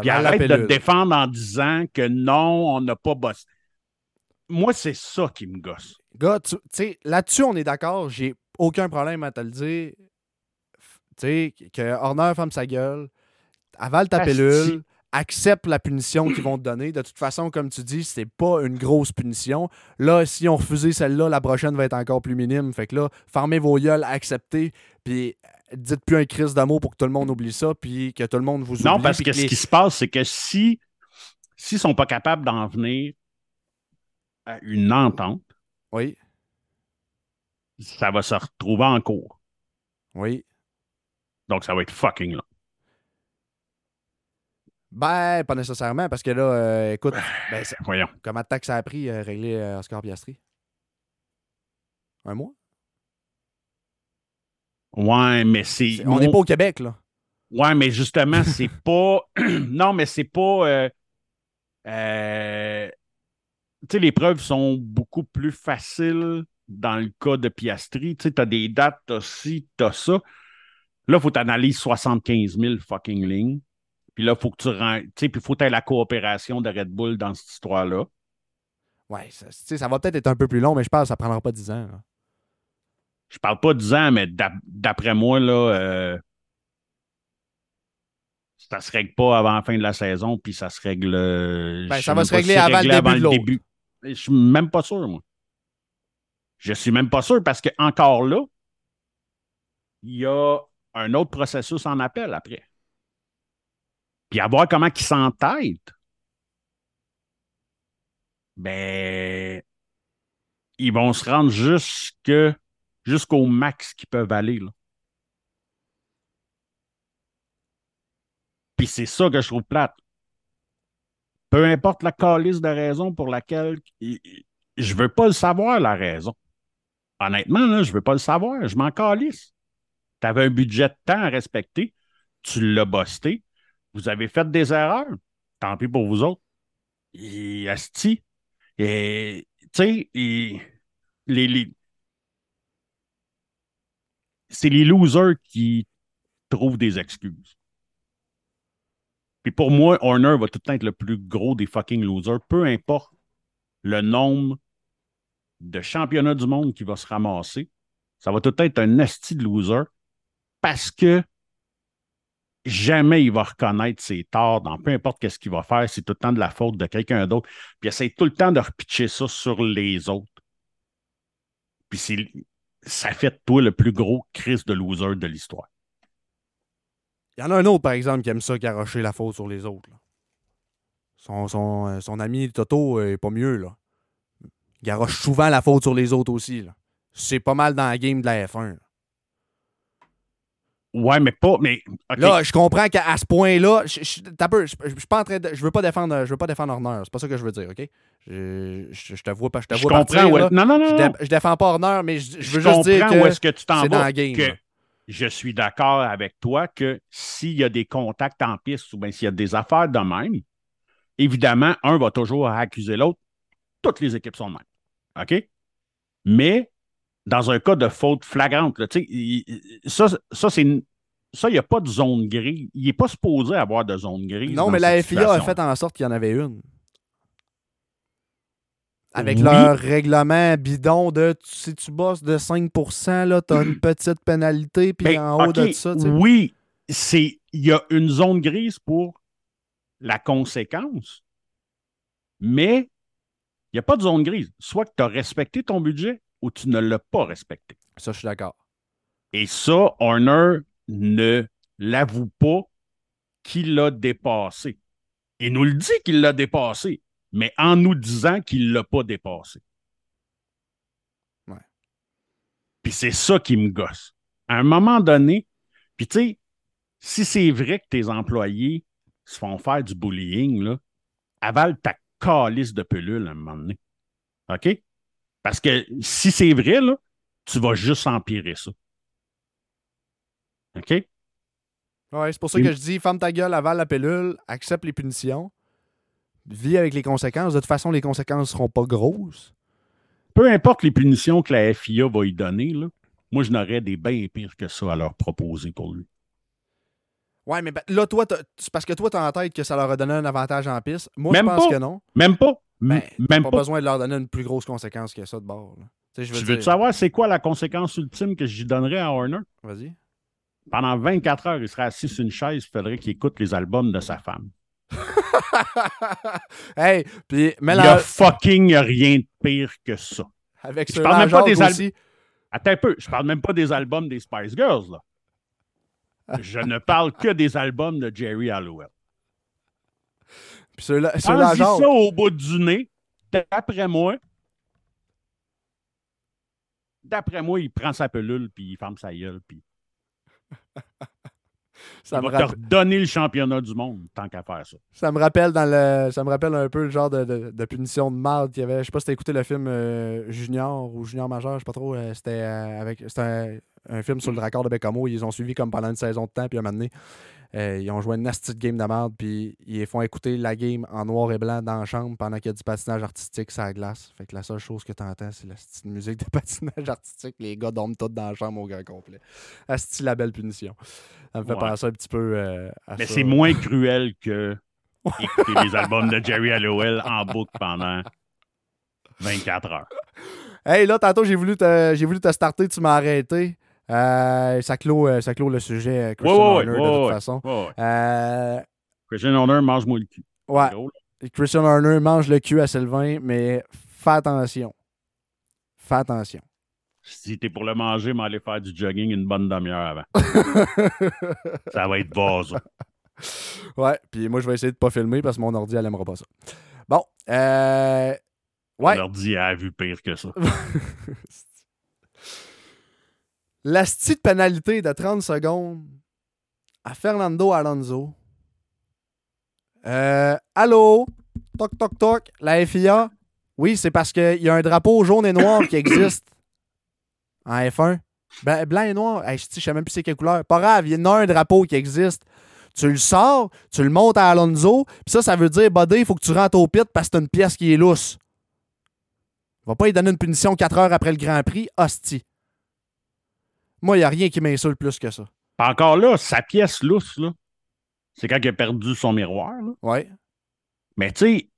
puis arrête de te défendre en disant que non, on n'a pas bossé. Moi, c'est ça qui me gosse. Gars, tu sais, là-dessus, on est d'accord. J'ai aucun problème à te le dire. Tu sais, que Horner ferme sa gueule. avale ta Asti. pilule, accepte la punition qu'ils vont te donner. De toute façon, comme tu dis, c'est pas une grosse punition. Là, si on refusait celle-là, la prochaine va être encore plus minime. Fait que là, fermez vos gueules, acceptez, puis dites plus un crise d'amour pour que tout le monde oublie ça, puis que tout le monde vous oublie. Non, parce que ce qui se passe, c'est que si s'ils sont pas capables d'en venir à une entente, Oui, ça va se retrouver en cours. oui. Donc, ça va être fucking long. Ben, pas nécessairement, parce que là, euh, écoute, *sighs* ben, Voyons. comment de temps que ça a pris euh, régler euh, Oscar Piastri? Un mois? Ouais, mais c'est. C'est- On n'est pas au Québec, là. Ouais, mais justement, *laughs* c'est pas. *clears throat* non, mais c'est pas. euh, euh, Tu sais, les preuves sont beaucoup plus faciles dans le cas de Piastri. Tu sais, t'as des dates, t'as ci, t'as ça. Là, il faut t'analyser 75 000 fucking lignes. Puis là, il faut que tu rends. Tu sais, puis il faut que tu la coopération de Red Bull dans cette histoire-là. Ouais, ça, tu sais, ça va peut-être être un peu plus long, mais je pense que ça prendra pas 10 ans. là. Je parle pas de 10 ans, mais d'ap- d'après moi, là, euh, ça se règle pas avant la fin de la saison, puis ça se règle. euh, Ben, ça va se régler avant le début de l'autre. début. Je suis même pas sûr, moi. Je suis même pas sûr parce que encore là, il y a un autre processus en appel après. Puis à voir comment ils s'entêtent, ben, ils vont se rendre jusqu'au max qu'ils peuvent aller. Là. Puis c'est ça que je trouve plate. Peu importe la calice de raison pour laquelle je veux pas le savoir, la raison. Honnêtement, là, je veux pas le savoir. Je m'en calisse. Tu avais un budget de temps à respecter. Tu l'as busté. Vous avez fait des erreurs. Tant pis pour vous autres. Et asti. Et, tu sais, c'est les losers qui trouvent des excuses. Puis pour moi, Horner va tout le temps être le plus gros des fucking losers, peu importe le nombre de championnats du monde qui va se ramasser. Ça va tout le temps être un asti de loser parce que jamais il va reconnaître ses torts dans peu importe qu'est-ce qu'il va faire. C'est tout le temps de la faute de quelqu'un d'autre. Puis il tout le temps de repitcher ça sur les autres. Puis ça fait de toi le plus gros crise de loser de l'histoire. Il y en a un autre, par exemple, qui aime ça garocher la faute sur les autres. Son, son, euh, son ami Toto euh, est pas mieux. Il garoche souvent la faute sur les autres aussi. C'est pas mal dans la game de la F1. là. Ouais, mais pas. Mais. Là, je comprends qu'à ce point-là, je, je, peu, je, je- je suis pas en train de, je veux pas défendre, je veux pas défendre Horner. C'est pas ça que je veux dire, ok? Je, je, te vois pas, je te je vois comprends. partir, ouais. là. Non, non, non. Dé- je défends pas Horner, mais je, veux juste dire comprends que où est-ce que tu t'en c'est dans vas. la game, que là. je suis d'accord avec toi que s'il y a des contacts en piste ou bien s'il y a des affaires de même, évidemment, un va toujours accuser l'autre. Toutes les équipes sont de même. OK? Mais dans un cas de faute flagrante, là, tu sais, il- ça, ça c'est ça, il n'y a pas de zone grise. Il n'est pas supposé avoir de zone grise. Non, mais la FIA a fait en sorte qu'il y en avait une. Avec Oui. leur règlement bidon de si tu bosses de 5%, là, t'as une *clears throat* petite pénalité, puis Ben, en haut de ça, tu. Oui, c'est il y a une zone grise pour la conséquence, mais il n'y a pas de zone grise. Soit que tu as respecté ton budget ou tu ne l'as pas respecté. Ça, je suis d'accord. Et ça, Horner ne l'avoue pas qu'il l'a dépassé. Il nous le dit qu'il l'a dépassé, mais en nous disant qu'il ne l'a pas dépassé. Ouais. Puis c'est ça qui me gosse. À un moment donné, puis tu sais, si c'est vrai que tes employés se font faire du bullying, là, avale ta calice de pelule à un moment donné. OK? Parce que si c'est vrai, là, tu vas juste empirer ça. OK? Ouais, c'est pour ça que je dis ferme ta gueule, avale la pilule, accepte les punitions, vis avec les conséquences. De toute façon, les conséquences seront pas grosses. Peu importe les punitions que la FIA va lui donner, là, moi, je n'aurais des bien pires que ça à leur proposer pour lui. Ouais, mais ben, là, toi, c'est parce que toi, t'as en tête que ça leur a donné un avantage en piste. Moi, Même je pense pas. que non. Même pas. Ben, même pas, pas. besoin de leur donner une plus grosse conséquence que ça de bord. Tu veux Tu dire- savoir c'est quoi la conséquence ultime que j'y donnerais à Horner? Vas-y. pendant 24 heures, il serait assis sur une chaise, il faudrait qu'il écoute les albums de sa femme. *laughs* hey, puis Il n'y a fucking rien de pire que ça. Avec Je ce parle même pas des aussi. Attends un peu, je parle même pas des albums des Spice Girls, là. Je ne parle que des albums de Jerry Hallowell. Puis ceux-là, genre, ça au bout du nez, d'après moi, d'après moi, il prend sa pelule, puis il ferme sa gueule, puis ça il me, va te redonner le championnat du monde, tant qu'à faire ça. ça me rappelle dans le, ça me rappelle un peu le genre de, de- de punition de marde qu'il y avait. Je sais pas si t'as écouté le film euh, Junior ou Junior Majeur, je sais pas trop. euh, c'était euh, avec, c'était un, un film sur le raccord de Bécamo. Ils ont suivi comme pendant une saison de temps, puis un moment donné, euh, ils ont joué une nasty de game de marde, puis ils font écouter la game en noir et blanc dans la chambre pendant qu'il y a du patinage artistique sur la glace. Fait que la seule chose que t'entends, c'est la petite musique de *laughs* patinage artistique. Les gars dorment tous dans la chambre au grand complet. Asti la belle punition. Ça me fait Ouais. penser un petit peu euh, à Mais c'est moins cruel que *laughs* écouter les albums de Jerry Hallowell en boucle pendant 24 heures. Hey, là, tantôt, j'ai voulu, te, j'ai voulu te starter, tu m'as arrêté. Euh, ça, clôt, euh, ça clôt le sujet, euh, Christian Ouais, ouais, Horner, ouais, de toute façon. Christian Horner, mange-moi le cul. ouais. Christian Horner mange le cul à Sylvain, mais fais attention. Fais attention. Si t'es pour le manger, mais aller faire du jogging une bonne demi-heure avant. *laughs* Ça va être vaso. ouais, puis moi, je vais essayer de pas filmer parce que mon ordi, elle aimera pas ça. Bon, euh, ouais. On leur dit, a vu pire que ça. *laughs* La petite pénalité de 30 secondes à Fernando Alonso. Euh, allô? Toc, toc, toc. La FIA? Oui, c'est parce qu'il y a un drapeau jaune et noir qui existe *coughs* en F1. Ben, blanc et noir. Hey, je je sais même plus c'est quelle couleur. Pas grave, il y en a un drapeau qui existe. Tu le sors, tu le montes à Alonso, puis ça, ça veut dire, buddy, il faut que tu rentres au pit parce que t'as une pièce qui est lousse. Va pas lui donner une punition 4 heures après le Grand Prix, hostie. Moi, il n'y a rien qui m'insulte plus que ça. Puis encore là, sa pièce lousse, là, c'est quand il a perdu son miroir. là. Ouais. Mais tu sais,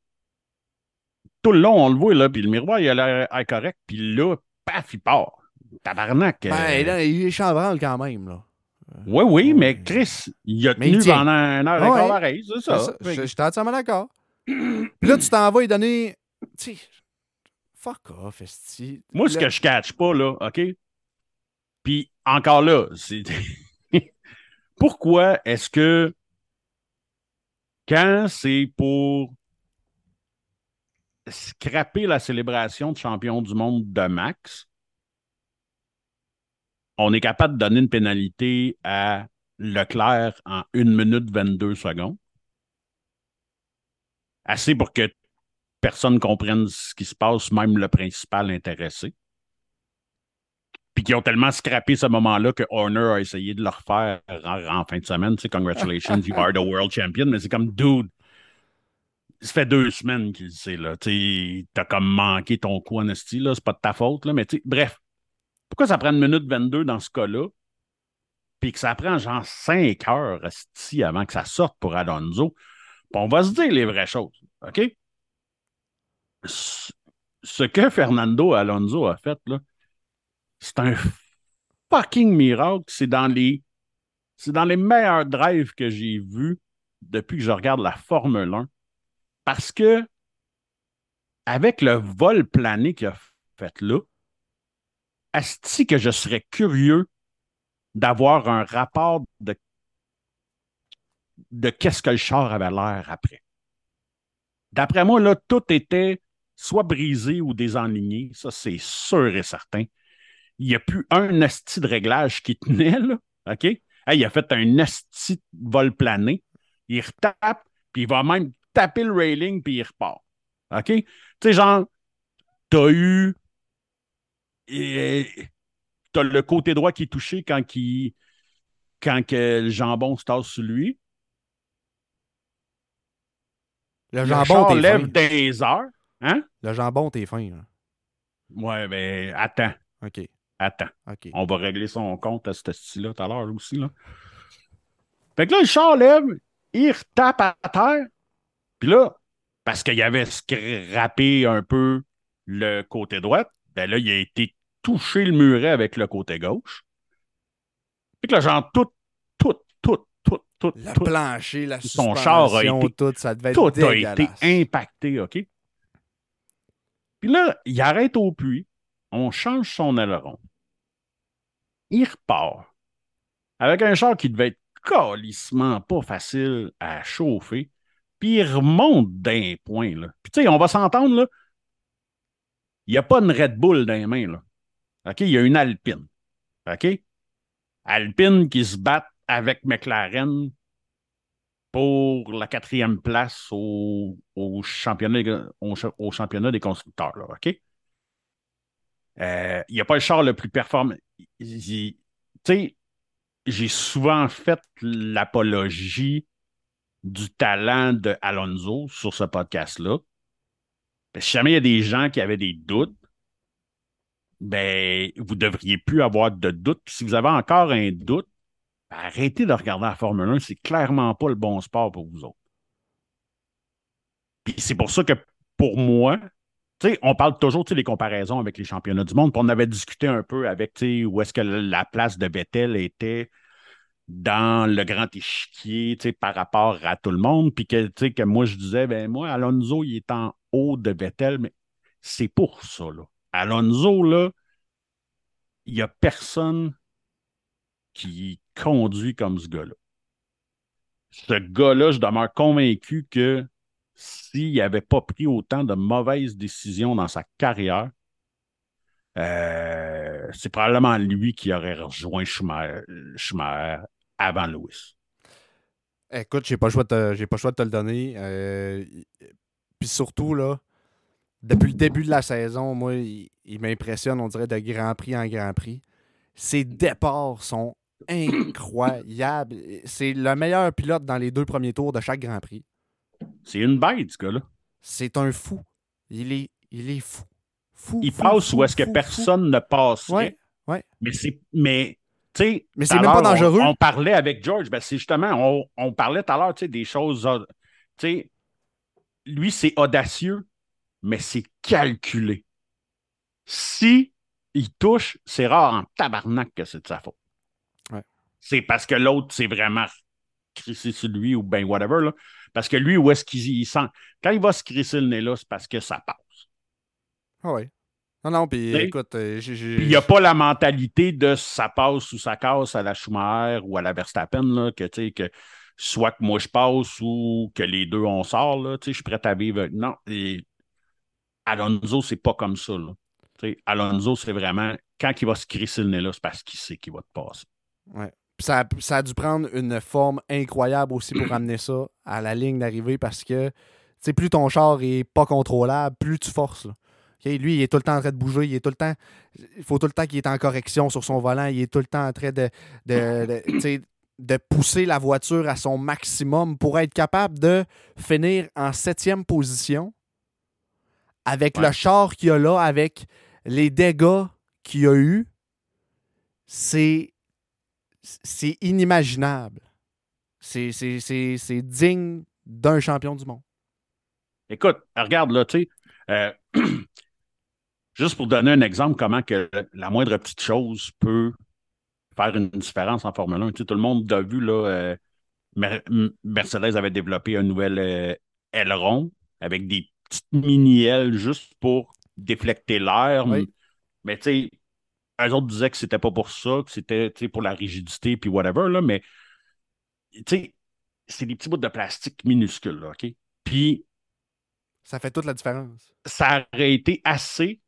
tout le long, on le voit, là, puis le miroir, il a l'air correct, puis là, paf, il part. Tabarnak. euh, Ben, là, il est chambranle quand même, là. Oui, oui, Ouais. mais Chris, il a Mais tenu pendant une heure et quart c'est ça. Ça, Je suis entièrement d'accord. *clears throat* Puis là, tu t'en vas y donner. Tu sais, fuck off, esti. Moi, ce Le- que je catch pas, là, OK? Puis encore là, c'est. *laughs* Pourquoi est-ce que quand c'est pour scraper la célébration de champion du monde de Max, on est capable de donner une pénalité à Leclerc en 1 minute 22 secondes? Assez pour que personne comprenne ce qui se passe, même le principal intéressé? Puis qui ont tellement scrappé ce moment-là que Horner a essayé de le refaire en, fin de semaine. Tu sais, congratulations, you are the world champion. Mais c'est comme, dude, ça fait deux semaines qu'il sait, là. Tu t'as comme manqué ton coup en esti, là. C'est pas de ta faute, là. Mais bref. Pourquoi ça prend une minute 22 dans ce cas-là? Puis que ça prend genre 5 heures esti, avant que ça sorte pour Alonso? Puis on va se dire les vraies choses, OK? Ce que Fernando Alonso a fait, là, c'est un fucking miracle. C'est dans les c'est dans les meilleurs drives que j'ai vus depuis que je regarde la Formule 1. Parce que avec le vol plané qu'il a fait là, asti que je serais curieux d'avoir un rapport de, de qu'est-ce que le char avait l'air après. D'après moi, là, tout était soit brisé ou désenligné. Ça, c'est sûr et certain. Il n'y a plus un asti de réglage qui tenait, là. OK? Hey, il a fait un asti de vol plané. Il retape, puis il va même taper le railing, puis il repart. OK? Tu sais, genre, t'as eu. T'as le côté droit qui est touché quand, il, quand que le jambon se tasse sur lui. Le jambon, t'es lève fin. des heures. Hein? Le jambon, t'es fin. là. Ouais, ben, attends, OK. Attends. On va régler son compte à ce style-là tout à l'heure aussi. Là. Fait que là, le char lève, il retape à terre. Puis là, parce qu'il avait scrappé un peu le côté droit, ben là, il a été touché le muret avec le côté gauche. Puis que là, genre, tout, tout, tout, tout, tout, Le tout, plancher, la Son char a été- tout, ça devait être tout a été impacté, OK? Puis là, il arrête au puits, on change son aileron. Il repart avec un char qui devait être calissement pas facile à chauffer, puis il remonte d'un point, là. Puis tu sais, on va s'entendre, il n'y a pas une Red Bull dans les mains. OK? Il y a une Alpine. OK? Alpine qui se bat avec McLaren pour la quatrième place au, championnat, des- constructeurs. OK? Euh, Il n'y a pas le char le plus performant. Tu sais, j'ai souvent fait l'apologie du talent de Alonso sur ce podcast-là. Si jamais il y a des gens qui avaient des doutes, ben, vous ne devriez plus avoir de doutes. Puis si vous avez encore un doute, ben, arrêtez de regarder la Formule 1. C'est clairement pas le bon sport pour vous autres. Puis c'est pour ça que, pour moi, on parle toujours des comparaisons avec les championnats du monde. On avait discuté un peu avec où est-ce que la place de Vettel était dans le grand échiquier par rapport à tout le monde. Puis que, moi, je disais, ben moi, Alonso, il est en haut de Vettel, mais c'est pour ça. Alonso, là, il n'y a personne qui conduit comme ce gars-là. Ce gars-là, je demeure convaincu que s'il n'avait pas pris autant de mauvaises décisions dans sa carrière, euh, c'est probablement lui qui aurait rejoint Schumacher, avant Lewis. Écoute, j'ai pas choix de pas le choix de te le donner. Euh, Puis surtout, là, depuis le début de la saison, moi, il m'impressionne, on dirait, de Grand Prix en Grand Prix. Ses départs sont incroyables. C'est le meilleur pilote dans les deux premiers tours de chaque Grand Prix. C'est une bête, ce gars-là. C'est un fou. Il est, il est fou. Fou, Il fou, passe fou, où est-ce que personne ne passerait. Ouais, ouais. Mais c'est. Mais, tu sais. Mais c'est même pas on- dangereux. On, parlait avec George, ben c'est justement, on, on parlait tout à l'heure, des choses. euh, Tu sais, lui, c'est audacieux, mais c'est calculé. Si il touche, c'est rare en tabarnak que c'est de sa faute. Ouais. C'est parce que l'autre, c'est vraiment crissé sur lui ou ben whatever, là. Parce que lui, où est-ce qu'il il sent? Quand il va se crisser le nez là, c'est parce que ça passe. Ah ouais. Non, non, puis écoute, euh, il n'y a pas la mentalité de ça passe ou ça casse à la Schumacher ou à la Verstappen, là, que, tu sais, que soit que moi je passe ou que les deux on sort, là, tu sais, je suis prêt à vivre. Non, et Alonso, c'est pas comme ça. Là. Tu sais, Alonso, c'est vraiment quand il va se crisser le nez là, c'est parce qu'il sait qu'il va te passer. Ouais. Ça, a- ça a dû prendre une forme incroyable aussi pour *clears throat* amener ça à la ligne d'arrivée parce que plus ton char est pas contrôlable, plus tu forces. là. Lui, il est tout le temps en train de bouger, il est tout le temps. Il faut tout le temps qu'il est en correction sur son volant, il est tout le temps en train de, de, *clears throat* de, pousser la voiture à son maximum pour être capable de finir en septième position avec Ouais. le char qu'il a là, avec les dégâts qu'il a eu. C'est c'est inimaginable. C'est- digne d'un champion du monde. Écoute, regarde là, tu sais, euh, *clears throat* juste pour donner un exemple, comment que la moindre petite chose peut faire une différence en Formule 1. Tu sais, tout le monde a vu, là, euh, Mer- Mercedes avait développé un nouvel euh, aileron avec des petites mini-ailes juste pour déflecter l'air. Oui. Mais tu sais, eux autres disaient que c'était pas pour ça, que c'était pour la rigidité puis whatever, là, mais c'est des petits bouts de plastique minuscules, là, OK? Puis Ça fait toute la différence. ça aurait été assez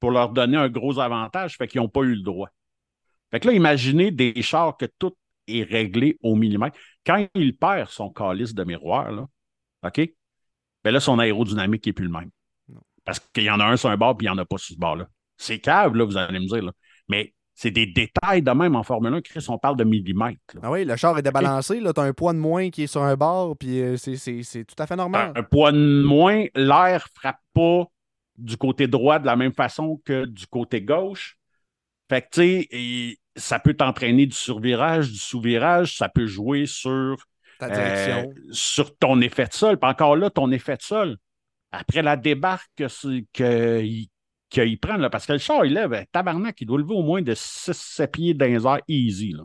pour leur donner un gros avantage, fait qu'ils n'ont pas eu le droit. Fait que là, imaginez des chars que tout est réglé au millimètre. Quand il perd son calice de miroir, là, OK? Ben là, son aérodynamique n'est plus le même. Parce qu'il y en a un sur un bord, puis il n'y en a pas sur ce bord-là. C'est cave, là, vous allez me dire. Là. Mais c'est des détails de même en Formule 1. Chris, on parle de millimètres. là. Ah oui, le char est débalancé, là, t'as un poids de moins qui est sur un bord, puis euh, c'est- tout à fait normal. un, un poids de moins, l'air frappe pas du côté droit de la même façon que du côté gauche. Fait que, tu sais, ça peut t'entraîner du survirage, du sous-virage, ça peut jouer sur, Ta euh, sur ton effet de sol. Puis encore là, ton effet de sol, après la débarque que que il- qu'il prend, là, parce que le char, il lève, euh, tabarnak, il doit lever au moins de 6-7 pieds dans les airs easy. Là.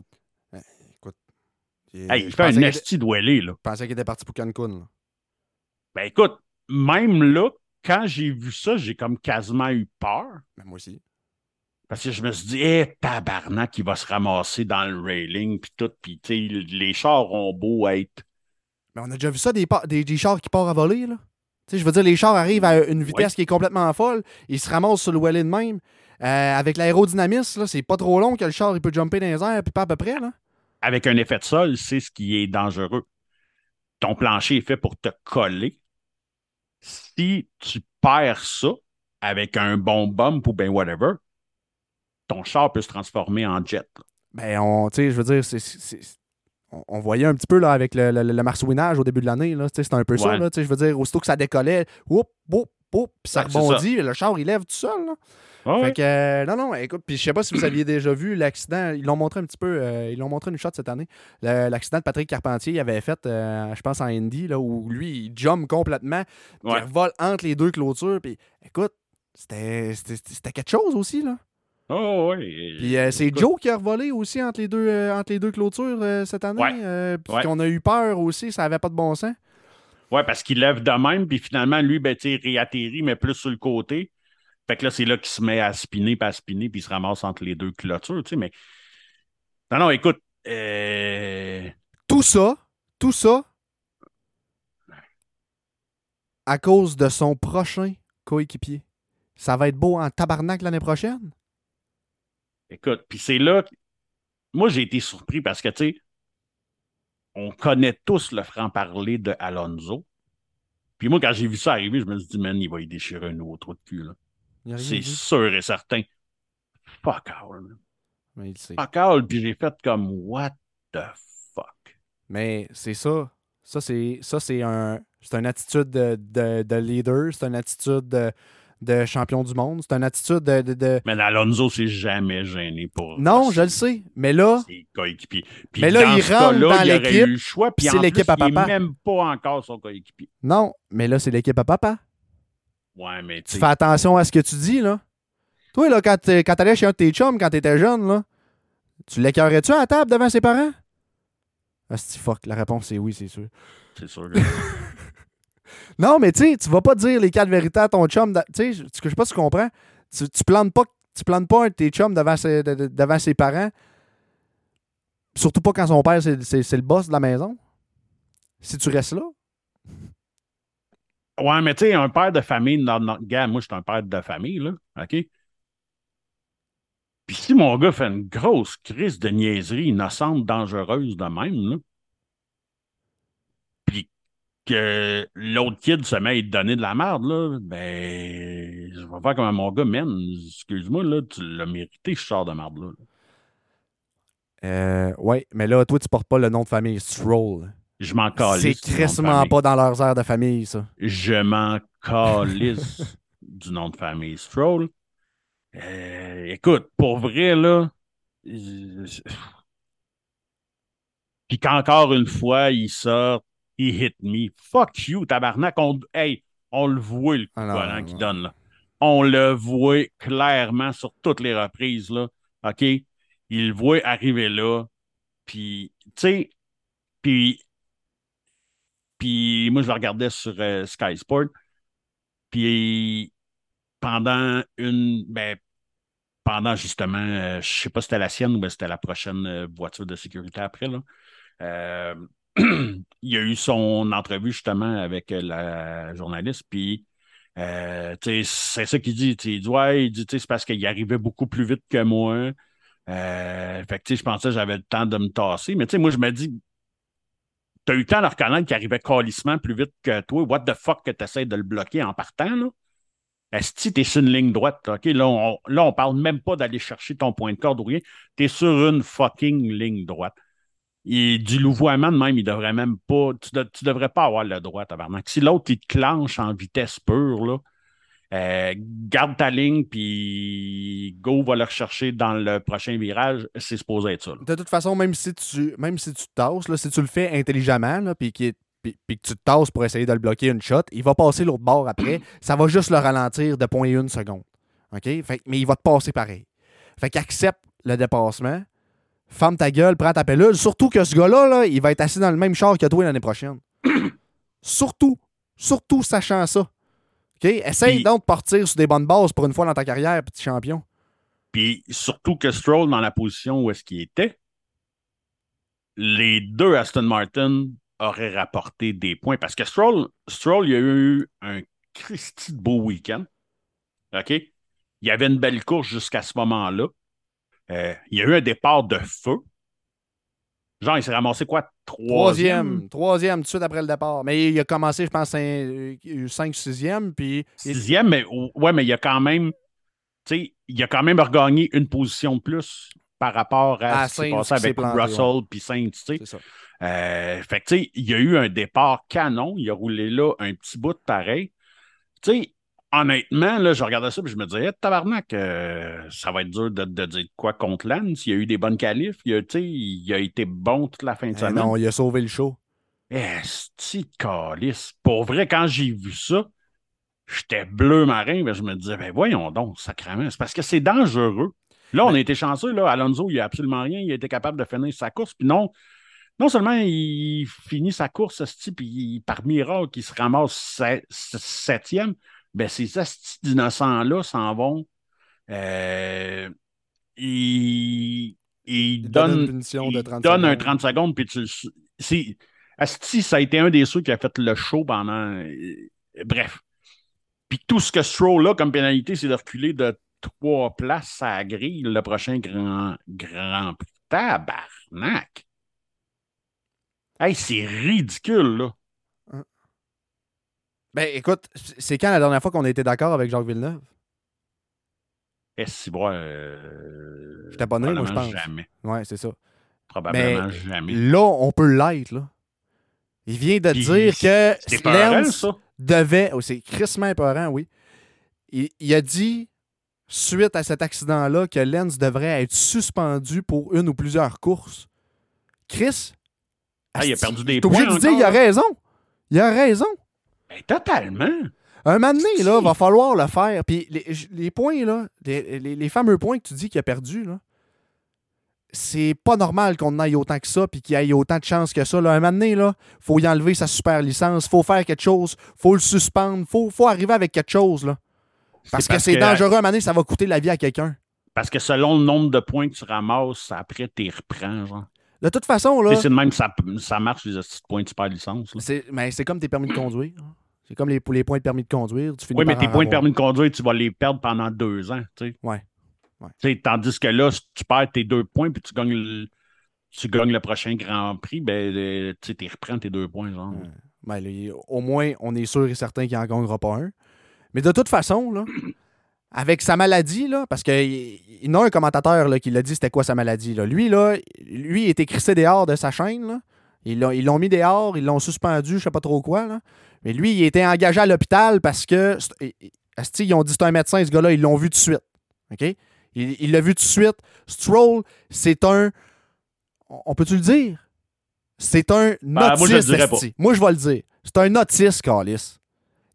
Euh, Hey, il fait un esti de wellé, là. je pensais qu'il était parti pour Cancun. là. Ben écoute, même là, quand j'ai vu ça, j'ai comme quasiment eu peur. Mais moi aussi. Parce que je me suis dit, eh, tabarnak, il va se ramasser dans le railing, puis tout, puis les chars ont beau être. Mais on a déjà vu ça, des, des, des chars qui partent à voler, là. Je veux dire, les chars arrivent à une vitesse qui est complètement folle, ils se ramassent sur le wellé de même. Euh, avec l'aérodynamisme, c'est pas trop long que le char il peut jumper dans les airs, puis pas à peu près, là. Avec un effet de sol, c'est ce qui est dangereux. Ton plancher est fait pour te coller. Si tu perds ça avec un bon bump ou ben whatever, ton char peut se transformer en jet. là. Ben, on, tu sais, je veux dire, c'est- on, voyait un petit peu là, avec le, le, le marsouinage au début de l'année. C'était un peu ça. Là, je veux dire, aussitôt que ça décollait, puis ça Ouais, rebondit, le char il lève tout seul. Là. Ouais. Fait que, euh, non, non, écoute, puis je sais pas si vous aviez déjà vu l'accident. Ils l'ont montré un petit peu, euh, ils l'ont montré une shot cette année. L'accident de Patrick Carpentier, il avait fait, euh, je pense, en Indy, là, où lui, il jump complètement, puis Ouais. il vole entre les deux clôtures. Puis écoute, c'était quelque chose aussi, là. Oh, ouais. Puis euh, c'est Joe qui a revolé aussi entre les deux, euh, entre les deux clôtures euh, cette année. Ouais. puis Ouais. qu'on a eu peur aussi, ça avait pas de bon sens. Ouais, parce qu'il lève de même, puis finalement, lui, ben, sais, réatterrit, mais plus sur le côté. Fait que là, c'est là qu'il se met à spinner, puis à spinner, puis il se ramasse entre les deux clôtures, tu sais, mais... Non, non, écoute, euh, Tout ça, tout ça, à cause de son prochain coéquipier. Ça va être beau en tabarnak l'année prochaine. Écoute, puis c'est là... Moi, j'ai été surpris parce que, tu sais, on connaît tous le franc-parler de Alonso. Puis moi, quand j'ai vu ça arriver, je me suis dit, man, il va y déchirer un nouveau trou de cul, C'est sûr et certain. Fuck all, mais il sait. Fuck all, puis j'ai fait comme, what the fuck? Mais c'est ça. Ça, c'est ça, c'est un. C'est une attitude de, de- de leader, c'est une attitude de, de champion du monde, c'est une attitude de. de- de- Mais Alonso s'est jamais gêné pour. Non, je le sais. Mais là. Puis Mais là, dans il rentre dans il l'équipe, eu le choix, puis c'est l'équipe à il est papa. même pas encore son coéquipier. non. Mais là, c'est l'équipe à papa. Ouais, mais tu fais attention à ce que tu dis, là. Toi, là, quand t'allais chez un de tes chums, quand t'étais jeune, là, tu l'écœurais-tu à la table devant ses parents? Ah, fuck. La réponse, c'est oui, c'est sûr. c'est sûr. que- *laughs* Non, mais tu sais, tu vas pas dire les quatre vérités à ton chum. Tu sais, je sais pas si tu comprends. Tu, tu plantes pas, tu plantes pas tes chums devant ses, de- de- devant ses parents. Surtout pas quand son père, c'est le boss de la maison. Si tu restes là. ouais, mais tu sais, un père de famille, dans notre gars, moi, je suis un père de famille, là. OK? Puis si mon gars fait une grosse crise de niaiserie innocente, dangereuse de même, là, puis que l'autre kid se met à te donner de la merde, là, ben, je vais faire comme mon gars, man, excuse-moi, là, tu l'as mérité, ce sort de merde, là. Euh, ouais, mais là, toi, tu portes pas le nom de famille Stroll. Je m'en calisse. C'est crissement pas dans leurs airs de famille, ça. Je m'en calisse *laughs* du nom de famille Stroll. Euh, écoute, pour vrai, là. euh, Puis qu'encore une fois, il sort, il hit me. Fuck you, tabarnak. On, hey, on le voit, le coup Ah collant non, qu'il donne, là. On le voit clairement sur toutes les reprises, là. OK? Il le voit arriver là. Puis, tu sais, puis, puis moi, je le regardais sur euh, Sky Sport. Puis, pendant une, ben, pendant justement, euh, je sais pas si c'était la sienne ou ben, c'était la prochaine euh, voiture de sécurité après, là. *clears throat* Il y a eu son entrevue justement avec euh, la journaliste, puis euh, c'est ça qu'il dit. Il dit, ouais, il dit, c'est parce qu'il arrivait beaucoup plus vite que moi. Euh, fait que, je pensais que j'avais le temps de me tasser. Mais, moi, je me dis, t'as eu le temps de reconnaître qu'il arrivait calissement plus vite que toi. What the fuck que t'essaies de le bloquer en partant, là? Est-ce que t'es sur une ligne droite? OK, là, on, là, on parle même pas d'aller chercher ton point de corde ou rien. T'es sur une fucking ligne droite. Et du louvoiement de même, il devrait même pas. Tu, de- tu devrais pas avoir le droit, tabarnak. Si l'autre, il te clenche en vitesse pure, là, euh, garde ta ligne, puis go va le rechercher dans le prochain virage, c'est supposé être ça. De toute façon, même si tu, même si tu te tasses, là, si tu le fais intelligemment, puis que tu te tasses pour essayer de le bloquer une shot, il va passer l'autre bord après. *clears throat* ça va juste le ralentir de 0.1 seconde. OK? Mais il va te passer pareil. Fait qu'accepte le dépassement. Ferme ta gueule, prends ta pilule. Surtout que ce gars-là, là, il va être assis dans le même char que toi l'année prochaine. *clears throat* surtout, surtout sachant ça. OK? Essaye Puis- donc de partir sur des bonnes bases pour une fois dans ta carrière, petit champion. Puis surtout que Stroll, dans la position où est-ce qu'il était, les deux Aston Martin auraient rapporté des points. Parce que Stroll, Stroll il a eu un Christy de beau week-end. OK? Il y avait une belle course jusqu'à ce moment-là. Euh, il y a eu un départ de feu. Genre, il s'est ramassé quoi? Troisième? Troisième. Troisième, tout de suite après le départ. Mais il a commencé, je pense, 5 sixième, puis... Sixième, mais ouais, mais il a quand même. Tu sais, il a quand même regagné une position de plus par rapport à À ce qui s'est passé avec planté, Russell puis Sainz, tu sais. Euh, fait que, tu sais, il y a eu un départ canon. Il a roulé là un petit bout de pareil. Tu sais, honnêtement, là, je regardais ça et je me disais, Eh, tabarnak, euh, ça va être dur de, de dire quoi contre Lance. Il y a eu des bonnes qualifs. Il a, il été bon toute la fin de Eh semaine. non, il a sauvé le show. Esti calice. Pour vrai, quand j'ai vu ça, j'étais bleu marin, mais je me disais, ben voyons donc, sacrément. C'est parce que c'est dangereux. Là, on a été chanceux, là. Alonso, il n'y a absolument rien. Il a été capable de finir sa course. Puis non, non seulement il finit sa course, puis il- par miracle, il se ramasse se- se- septième, ben ces estis d'innocents-là s'en vont. Euh, ils, ils Il donne donnent de il 30 donne un secondes. 30 secondes, puis tu. le- c'est- Asti, ça a été un des ceux qui a fait le show pendant. euh, bref. Puis tout ce que Stroll a comme pénalité, c'est de reculer de trois places à la grille le prochain grand, grand. Tabarnak! Hey, c'est ridicule, là. Ben écoute, c'est quand la dernière fois qu'on a été d'accord avec Jacques Villeneuve? Eh, si, bon, euh, J'étais pas né, moi, je pense. Jamais. Ouais, c'est ça. Probablement Mais jamais. Là, on peut l'être, là. Il vient de Puis, dire que ça. devait. Oh, c'est crissement épeurant, oui. Il, il a dit, suite à cet accident-là, que Lens devrait être suspendu pour une ou plusieurs courses. Chris. Ah, il a perdu des points de dire, il a raison. Il a raison. Ben, totalement. Un moment donné, là, va falloir le faire. Puis les, les points, là, les, les- les fameux points que tu dis qu'il a perdu, là, c'est pas normal qu'on aille autant que ça puis qu'il ait autant de chances que ça. Là. Un moment donné, là, faut y enlever sa super licence, faut faire quelque chose, faut le suspendre, faut, faut arriver avec quelque chose. Là. Parce que c'est dangereux, un moment donné, ça va coûter la vie à quelqu'un. Parce que selon le nombre de points que tu ramasses, après, t'y reprends, genre. De toute façon, là, C'est de même que ça, ça marche, les de points de super licence. c'est, mais c'est comme tes permis de conduire. C'est comme les, pour les points de permis de conduire. Tu Oui, mais tes points de permis de conduire, tu vas les perdre pendant deux ans. Tu sais. Ouais. Ouais. Tu sais, tandis que là, si tu perds tes deux points puis tu gagnes le, tu gagnes le prochain Grand Prix, ben, euh, tu sais, reprends tes deux points. Genre. Ouais. Ben, là, au moins, on est sûr et certain qu'il n'en gagnera pas un. Mais de toute façon, là, *clears throat* avec sa maladie, là, parce qu'il il y a un commentateur là, qui l'a dit c'était quoi sa maladie. Là. Lui, là, lui, il était crissé dehors de sa chaîne. Là. Ils l'ont ils l'ont mis dehors, ils l'ont suspendu, je sais pas trop quoi. Là. Mais lui, il était engagé à l'hôpital parce que. asti, ils ont dit c'est un médecin, ce gars-là, ils l'ont vu tout de suite. OK? Il l'a vu tout de suite. Stroll, c'est un. On peut-tu le dire? C'est un Ben, moi, je le. Moi, je vais le dire. C'est un autiste, Calis.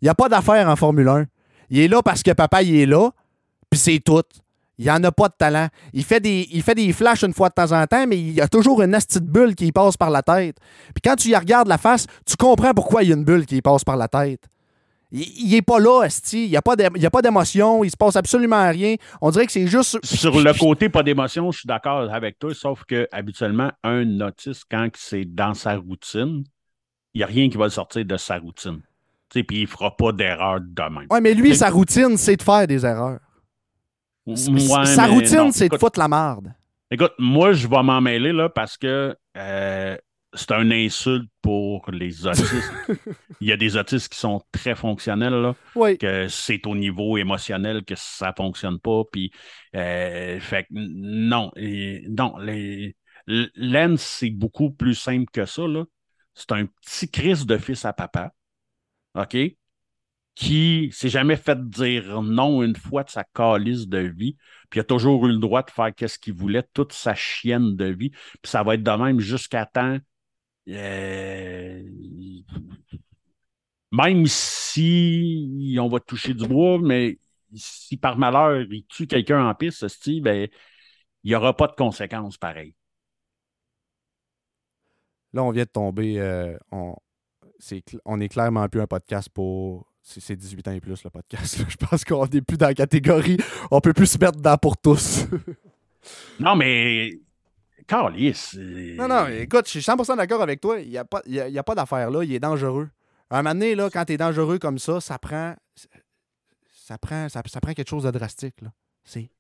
Il n'y a pas d'affaire en Formule 1. Il est là parce que papa, il est là, puis c'est tout. Il en a pas de talent. Il fait, des, il fait des flashs une fois de temps en temps, mais il y a toujours une petite bulle qui passe par la tête. Puis quand tu y regardes la face, tu comprends pourquoi il y a une bulle qui passe par la tête. Il, il est pas là, Esti. Il n'y a pas d'é- il y a pas d'émotion. Il se passe absolument rien. On dirait que c'est juste. Sur le côté pas d'émotion, je suis d'accord avec toi, sauf que habituellement, un autiste, quand c'est dans sa routine, il n'y a rien qui va le sortir de sa routine. Tu sais, Puis il ne fera pas d'erreur de même. Ouais, mais lui, sa routine, c'est de faire des erreurs. Ouais, sa routine, c'est de foutre la marde. Écoute, moi, je vais m'en mêler là parce que euh, c'est un insulte pour les autistes. *laughs* Il y a des autistes qui sont très fonctionnels, là, Oui. que c'est au niveau émotionnel que ça fonctionne pas. Puis, euh, fait que non, et, non, les, l- Lens, c'est beaucoup plus simple que ça, là. C'est un petit Chris de fils à papa, OK? Qui s'est jamais fait dire non une fois de sa calice de vie, puis a toujours eu le droit de faire qu'est-ce qu'il voulait, toute sa chienne de vie. Puis ça va être de même jusqu'à temps. euh, même si on va toucher du bois, mais si par malheur il tue quelqu'un en piste, Steve, ben, il n'y aura pas de conséquences pareilles. Là, on vient de tomber. euh, on, c'est cl- on est clairement plus un podcast pour. C'est c'est 18 ans et plus le podcast. là. *laughs* Je pense qu'on n'est plus dans la catégorie. On peut plus se mettre dedans pour tous. *laughs* Non, mais. Carlis. non, non, écoute, je suis 100% d'accord avec toi. Il n'y a pas, y a, il y a pas d'affaire là. Il est dangereux. À un moment donné, là, quand tu es dangereux comme ça, ça prend. Ça prend, ça, ça prend quelque chose de drastique. Là.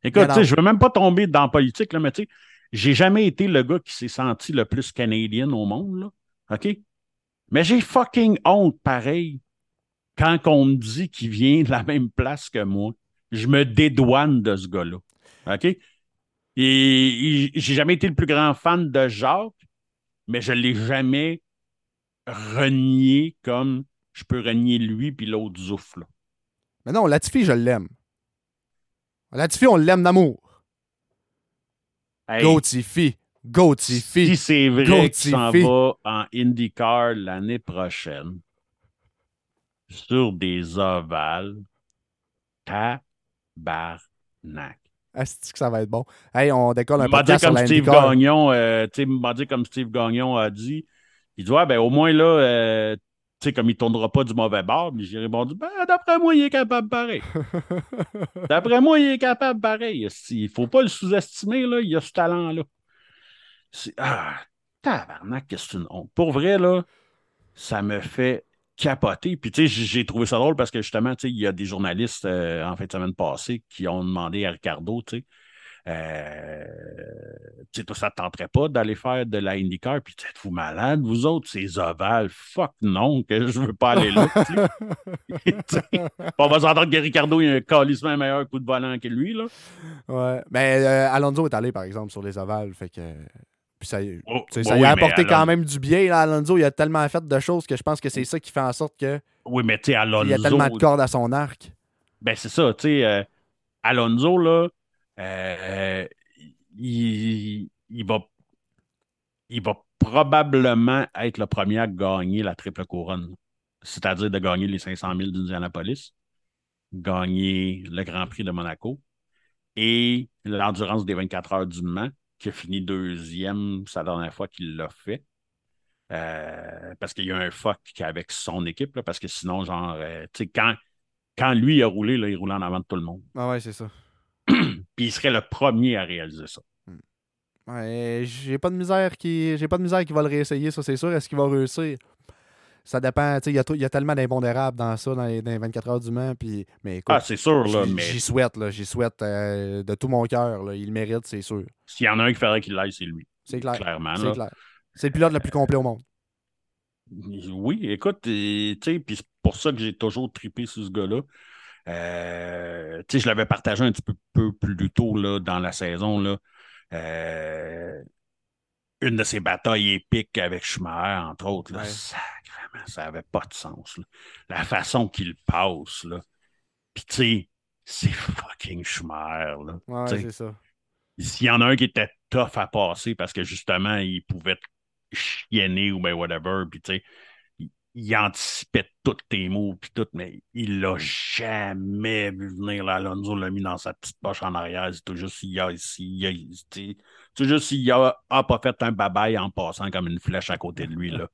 Écoute, je veux même pas tomber dans la politique, là, mais tu sais, j'ai jamais été le gars qui s'est senti le plus canadien au monde, là. OK? Mais j'ai fucking honte, pareil, quand on me dit qu'il vient de la même place que moi. Je me dédouane de ce gars-là. OK? Et, et j'ai jamais été le plus grand fan de Jacques, mais je l'ai jamais renié comme je peux renier lui puis l'autre Zouf, là. Mais non, Latifi, je l'aime. Latifi, on l'aime d'amour. Hey, Go Tifi. Go Tifi. Si c'est vrai qu'il s'en va en IndyCar l'année prochaine, sur des ovales, tabarnak. Asti que ça va être bon. Hey, on décolle un sur comme Steve. Gagnon, euh, comme Steve Gagnon a dit, il dit, ouais, ben au moins là, euh, tu sais, comme il ne tournera pas du mauvais bord, mais j'ai répondu, ben d'après moi, il est capable pareil. *laughs* D'après moi, il est capable pareil. Il ne faut pas le sous-estimer, là, il a ce talent-là. Ah, tabarnak, que c'est une honte. Pour vrai, là, ça me fait capoter. Puis, tu sais, j'ai trouvé ça drôle parce que justement, tu sais, il y a des journalistes euh, en fin de semaine passée qui ont demandé à Ricardo, tu sais, euh, tu sais, ça ne te tenterait pas d'aller faire de la IndyCar, puis êtes-vous malade, vous autres, ces ovales, fuck non, que je veux pas aller là. *laughs* on va s'entendre que Ricardo, il a un calissement meilleur coup de volant que lui, là. Ouais. Mais euh, Alonso est allé, par exemple, sur les ovales. Fait que. Puis ça, Oh, ça oui, lui a apporté quand même du bien. Là, Alonso, il a tellement fait de choses que je pense que c'est ça qui fait en sorte que Oui, mais tu sais, Alonso. il a tellement de cordes à son arc. Ben, c'est ça, tu sais, euh, Alonso, là, euh, il, il va, il va probablement être le premier à gagner la triple couronne. C'est-à-dire de gagner les 500 000 d'Indianapolis, gagner le Grand Prix de Monaco et l'endurance des 24 heures du Mans, qui a fini deuxième sa dernière fois qu'il l'a fait. Euh, parce qu'il y a un fuck avec son équipe, là, parce que sinon, genre, euh, tu sais, quand, quand lui a roulé, là, il roulait en avant de tout le monde. Ah ouais, c'est ça. *clears throat* Puis il serait le premier à réaliser ça. Ouais, j'ai pas de misère qui. J'ai pas de misère qui va le réessayer, ça c'est sûr. Est-ce qu'il va réussir? Ça dépend. tu sais, Il y, a y tellement d'impondérables dans ça, dans les, dans les 24 heures du Mans. Puis, mais écoute, Ah, c'est sûr, là, j'y- mais j'y souhaite, là. J'y souhaite euh, de tout mon cœur. Il le mérite, c'est sûr. s'il y en a un qui ferait qu'il l'aille, c'est lui. C'est clair. Clairement. C'est clair. C'est le pilote le plus complet au monde. Oui, écoute, tu sais, puis c'est pour ça que j'ai toujours trippé sur ce gars-là. Euh, tu sais, je l'avais partagé un petit peu, peu plus tôt là, dans la saison. Là. Euh, une de ses batailles épiques avec Schumacher, entre autres. Là, Ouais. sacrément, ça n'avait pas de sens. là. La façon qu'il passe. Là. Puis, tu sais, c'est fucking Schumacher. Là. Ouais, c'est ça. S'il y en a un qui était tough à passer parce que justement, il pouvait te chienner ou ben whatever, puis tu sais, il, il anticipait tous tes mots, puis tout, mais il l'a jamais vu venir. Là, Alonso l'a mis dans sa petite poche en arrière. C'est tout juste s'il a, a- tu sais, c'est juste s'il a, a pas fait un babaille en passant comme une flèche à côté de lui. Là.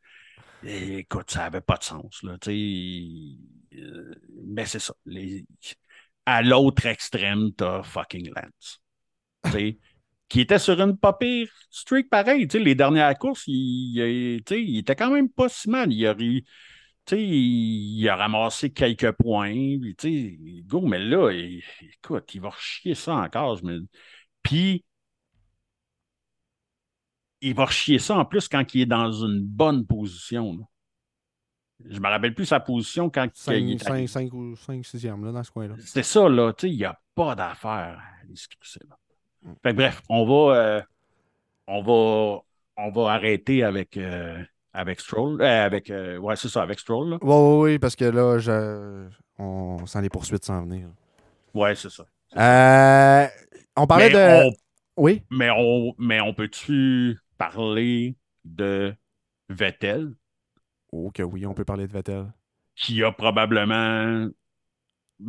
Écoute, ça avait pas de sens. Là. Euh, mais c'est ça. À l'autre extrême, t'as fucking Lance qui était sur une pas pire streak pareil. Les dernières courses, il, il- il était quand même pas si mal. Il a, il a ramassé quelques points. puis, go, mais là, écoute, il va chier ça encore. Puis, il va chier ça en plus quand il est dans une bonne position. là. Je me rappelle plus sa position quand il 5, est arrivé. 5, ou 5, 6e, là, dans ce coin-là. C'est ça, là. Tu sais, il n'y a pas d'affaire. Mm. Fait que bref, on va, euh, on va, on va arrêter avec, euh, avec Stroll. Euh, avec, euh, ouais, c'est ça, avec Stroll. Oui, oui, oui, parce que là, je... on sent les poursuites s'en venir. Ouais, c'est ça. Euh, on parlait mais, de. on, Oui? mais, on, mais on peut-tu parler de Vettel, Oh, que oui, on peut parler de Vettel. qui a probablement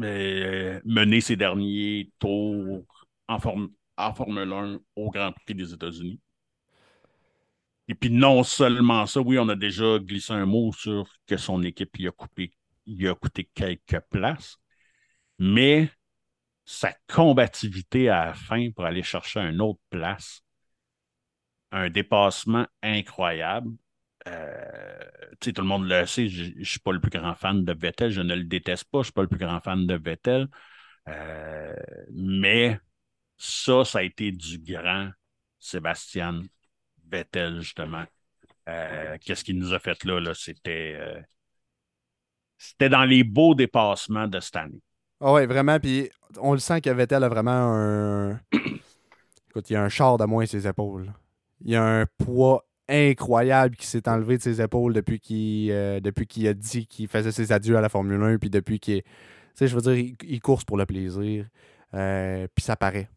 euh, mené ses derniers tours en, Form- en Formule 1 au Grand Prix des États-Unis? Et puis non seulement ça, oui, on a déjà glissé un mot sur que son équipe y a coupé, a coûté quelques places, mais sa combativité à la fin pour aller chercher une autre place, un dépassement incroyable. Euh, tout le monde le sait, je ne suis pas le plus grand fan de Vettel, je ne le déteste pas, je ne suis pas le plus grand fan de Vettel. Euh, mais ça, ça a été du grand Sébastien Vettel, justement. Euh, qu'est-ce qu'il nous a fait là? là? C'était, c'était dans les beaux dépassements de cette année. Ah oui, vraiment. Puis on le sent que Vettel a vraiment un. *coughs* Écoute, il y a un char de moins ses épaules. Il y a un poids incroyable qui s'est enlevé de ses épaules depuis qu'il euh, a dit qu'il faisait ses adieux à la Formule 1. Puis depuis qu'il. Tu sais, je veux dire, il, course pour le plaisir. Euh, puis ça paraît.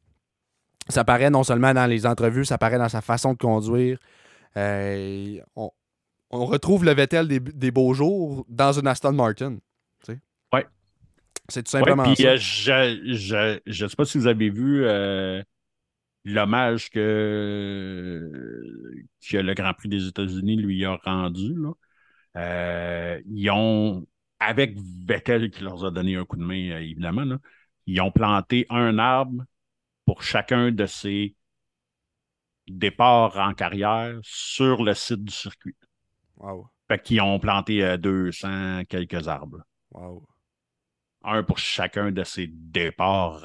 Ça paraît non seulement dans les entrevues, ça paraît dans sa façon de conduire. Euh, on, retrouve le Vettel des, des, beaux jours dans une Aston Martin. C'est tout simplement ça. Euh, je ne sais pas si vous avez vu l'hommage que, que le Grand Prix des États-Unis lui a rendu. Là. Euh, ils ont, avec Vettel qui leur a donné un coup de main, évidemment, ils ont planté un arbre pour chacun de ces départs en carrière sur le site du circuit. Wow. Fait qu'ils ont planté 200 quelques arbres. Wow un pour chacun de ses départs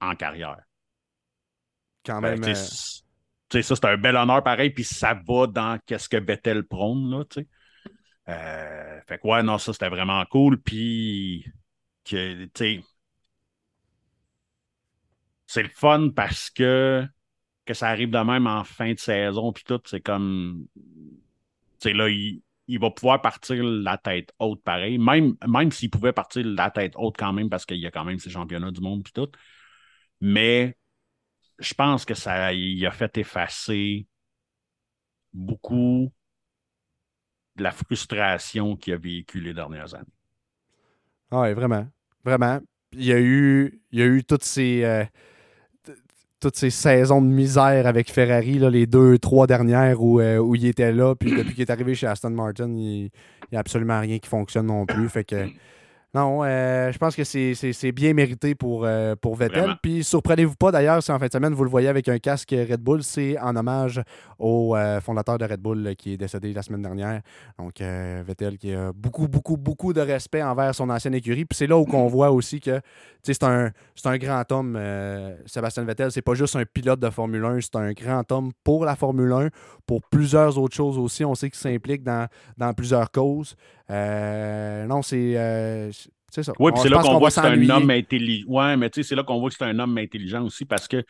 en, carrière. Quand ben, même. Euh, ça, c'est un bel honneur pareil, puis ça va dans qu'est-ce que Bethel prône, là, tu sais. Euh, fait que ouais, non, ça c'était vraiment cool. Puis, que, tu sais, c'est le fun parce que, que ça arrive de même en fin de saison, puis tout, c'est comme, tu sais, là, il, il va pouvoir partir la tête haute pareil, même, même s'il pouvait partir la tête haute quand même, parce qu'il y a quand même ces championnats du monde et tout. Mais je pense que ça il a fait effacer beaucoup de la frustration qu'il a vécu les dernières années. Ah oui, vraiment. Vraiment. Il y a eu, il y a eu toutes ces. Euh, toutes ces saisons de misère avec Ferrari, là, les deux, trois dernières où, euh, où il était là. Puis depuis qu'il est arrivé chez Aston Martin, il n'y a absolument rien qui fonctionne non plus. Fait que *clears throat* non, euh, je pense que c'est bien mérité pour, euh, pour Vettel. Puis surprenez-vous pas d'ailleurs si en fin de semaine vous le voyez avec un casque Red Bull, c'est en hommage au euh, fondateur de Red Bull qui est décédé la semaine dernière. Donc Vettel qui a beaucoup, beaucoup, beaucoup de respect envers son ancienne écurie. Puis c'est là où on *clears throat* voit aussi que c'est un, un grand homme, Sébastien Vettel. C'est pas juste un pilote de Formule 1, c'est un grand homme pour la Formule 1, pour plusieurs autres choses aussi. On sait qu'il s'implique dans, dans plusieurs causes. Euh, non, c'est. Euh, c'est ça. Oui, puis c'est là qu'on voit que c'est un homme intelligent. Oui, mais tu sais, c'est là qu'on voit que c'est un homme intelligent aussi parce que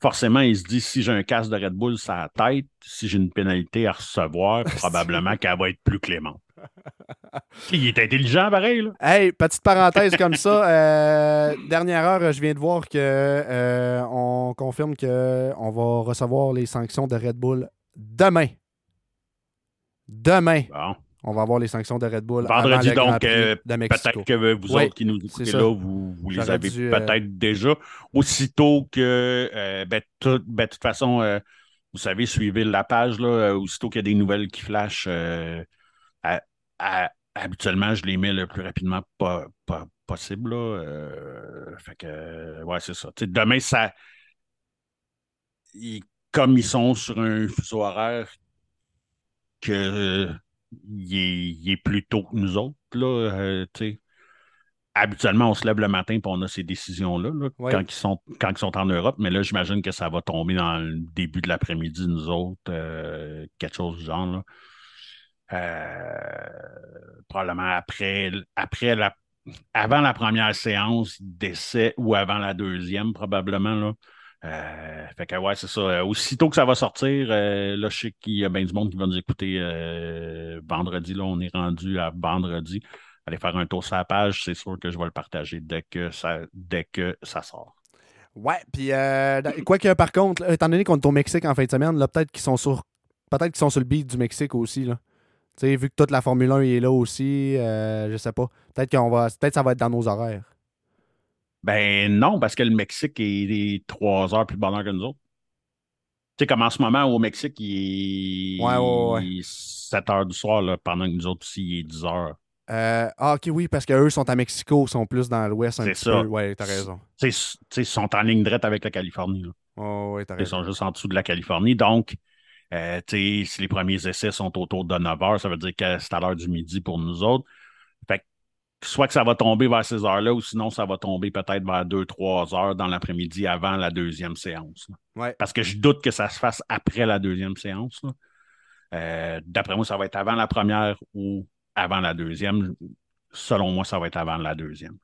forcément, il se dit si j'ai un casque de Red Bull sur la tête, si j'ai une pénalité à recevoir, *laughs* probablement qu'elle va être plus clémente. *laughs* il est intelligent, pareil. Là. Hey, petite parenthèse comme ça. Euh, dernière heure, je viens de voir que on confirme qu'on va recevoir les sanctions de Red Bull demain. Demain. Bon on va avoir les sanctions de Red Bull. Vendredi, donc, euh, peut-être que vous autres qui nous écoutez là, vous, vous les avez euh, peut-être déjà. Aussitôt que, euh, ben, ben, de toute façon, vous savez, suivez la page, là, aussitôt qu'il y a des nouvelles qui flashent, habituellement, je les mets le plus rapidement possible. fait que, ouais, c'est ça. demain, ça. comme ils sont sur un fuseau horaire que il est, plus tôt que nous autres. Là, euh, habituellement, on se lève le matin et on a ces décisions-là quand, ils sont, quand ils sont en Europe. Mais là, j'imagine que ça va tomber dans le début de l'après-midi, nous autres, euh, quelque chose du genre. Euh, probablement après, après la, avant la première séance d'essai ou avant la deuxième, probablement. Là. Euh, fait que ouais, c'est ça. Euh, aussitôt que ça va sortir, euh, là, je sais qu'il y a bien du monde qui va nous écouter vendredi. Là, on est rendu à vendredi. Allez faire un tour sur la page, c'est sûr que je vais le partager dès que ça, dès que ça sort. Ouais, puis quoi que par contre, étant donné qu'on est au Mexique en fin de semaine, peut-être qu'ils sont sur peut-être qu'ils sont sur le beat du Mexique aussi. Là. Sais, vu que toute la Formule 1 est là aussi, je sais pas. Peut-être qu'on va. Peut-être ça va être dans nos horaires. Ben non, parce que le Mexique est trois heures plus bonheur que nous autres. sais, comme en ce moment, au Mexique, il est, Ouais, ouais, ouais. il est 7 heures du soir, là, pendant que nous autres ici, il est 10 heures. Euh, ah, ok, oui, parce qu'eux sont à Mexico, sont plus dans l'ouest un C'est petit ça. peu. Ouais, t'as raison. Tu tu ils sont en ligne droite avec la Californie. là. Oh, ouais, t'as Ils raison. sont juste en dessous de la Californie. Donc, euh, si les premiers essais sont autour de 9 heures, ça veut dire que c'est à l'heure du midi pour nous autres. Fait que soit que ça va tomber vers ces heures-là, ou sinon ça va tomber peut-être vers 2-3 heures dans l'après-midi avant la deuxième séance. Ouais. Parce que je doute que ça se fasse après la deuxième séance. Euh, D'après moi, ça va être avant la première ou avant la deuxième. Selon moi, ça va être avant la deuxième.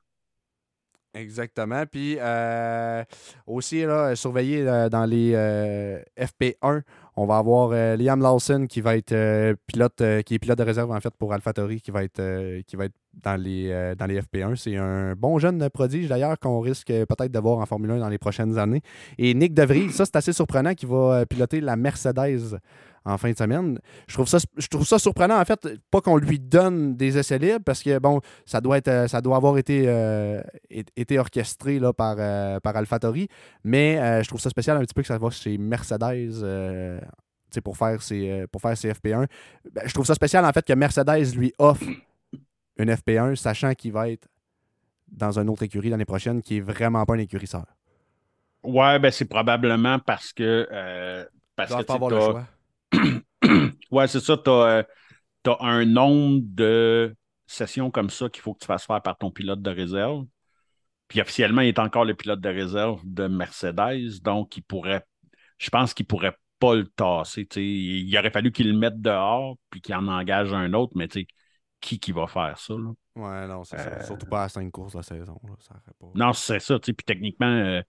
Exactement. Puis euh, aussi, là, surveiller dans les euh, FP1, on va avoir euh, Liam Lawson qui va être euh, pilote, euh, est pilote de réserve en fait pour AlphaTauri, qui va être, qui va être dans les, dans les FP1. C'est un bon jeune prodige d'ailleurs qu'on risque peut-être de voir en Formule 1 dans les prochaines années. Et Nick DeVries, ça c'est assez surprenant, qui va piloter la Mercedes en fin de semaine. Je trouve ça, je trouve ça surprenant en fait, pas qu'on lui donne des essais libres parce que bon, ça doit être, euh, ça doit avoir été, euh, été orchestré là, par, euh, par AlphaTauri, mais euh, je trouve ça spécial un petit peu que ça va chez Mercedes. pour faire ses, pour faire ses FP1. Ben, je trouve ça spécial en fait que Mercedes lui offre une FP1, sachant qu'il va être dans une autre écurie l'année prochaine qui est vraiment pas une écurie sœur. Ouais, ben c'est probablement parce que. euh, parce que tu sais, ouais, c'est ça. Tu as, un nombre de sessions comme ça qu'il faut que tu fasses faire par ton pilote de réserve. Puis officiellement, il est encore le pilote de réserve de Mercedes. Donc, il pourrait. Je pense qu'il pourrait pas le tasser. Il aurait fallu qu'il le mette dehors puis qu'il en engage un autre, mais qui qui va faire ça? là? Ouais, non, c'est ça. Euh, Surtout pas à cinq courses la saison. là. Ça aurait pas... Non, c'est ça. Puis techniquement, euh,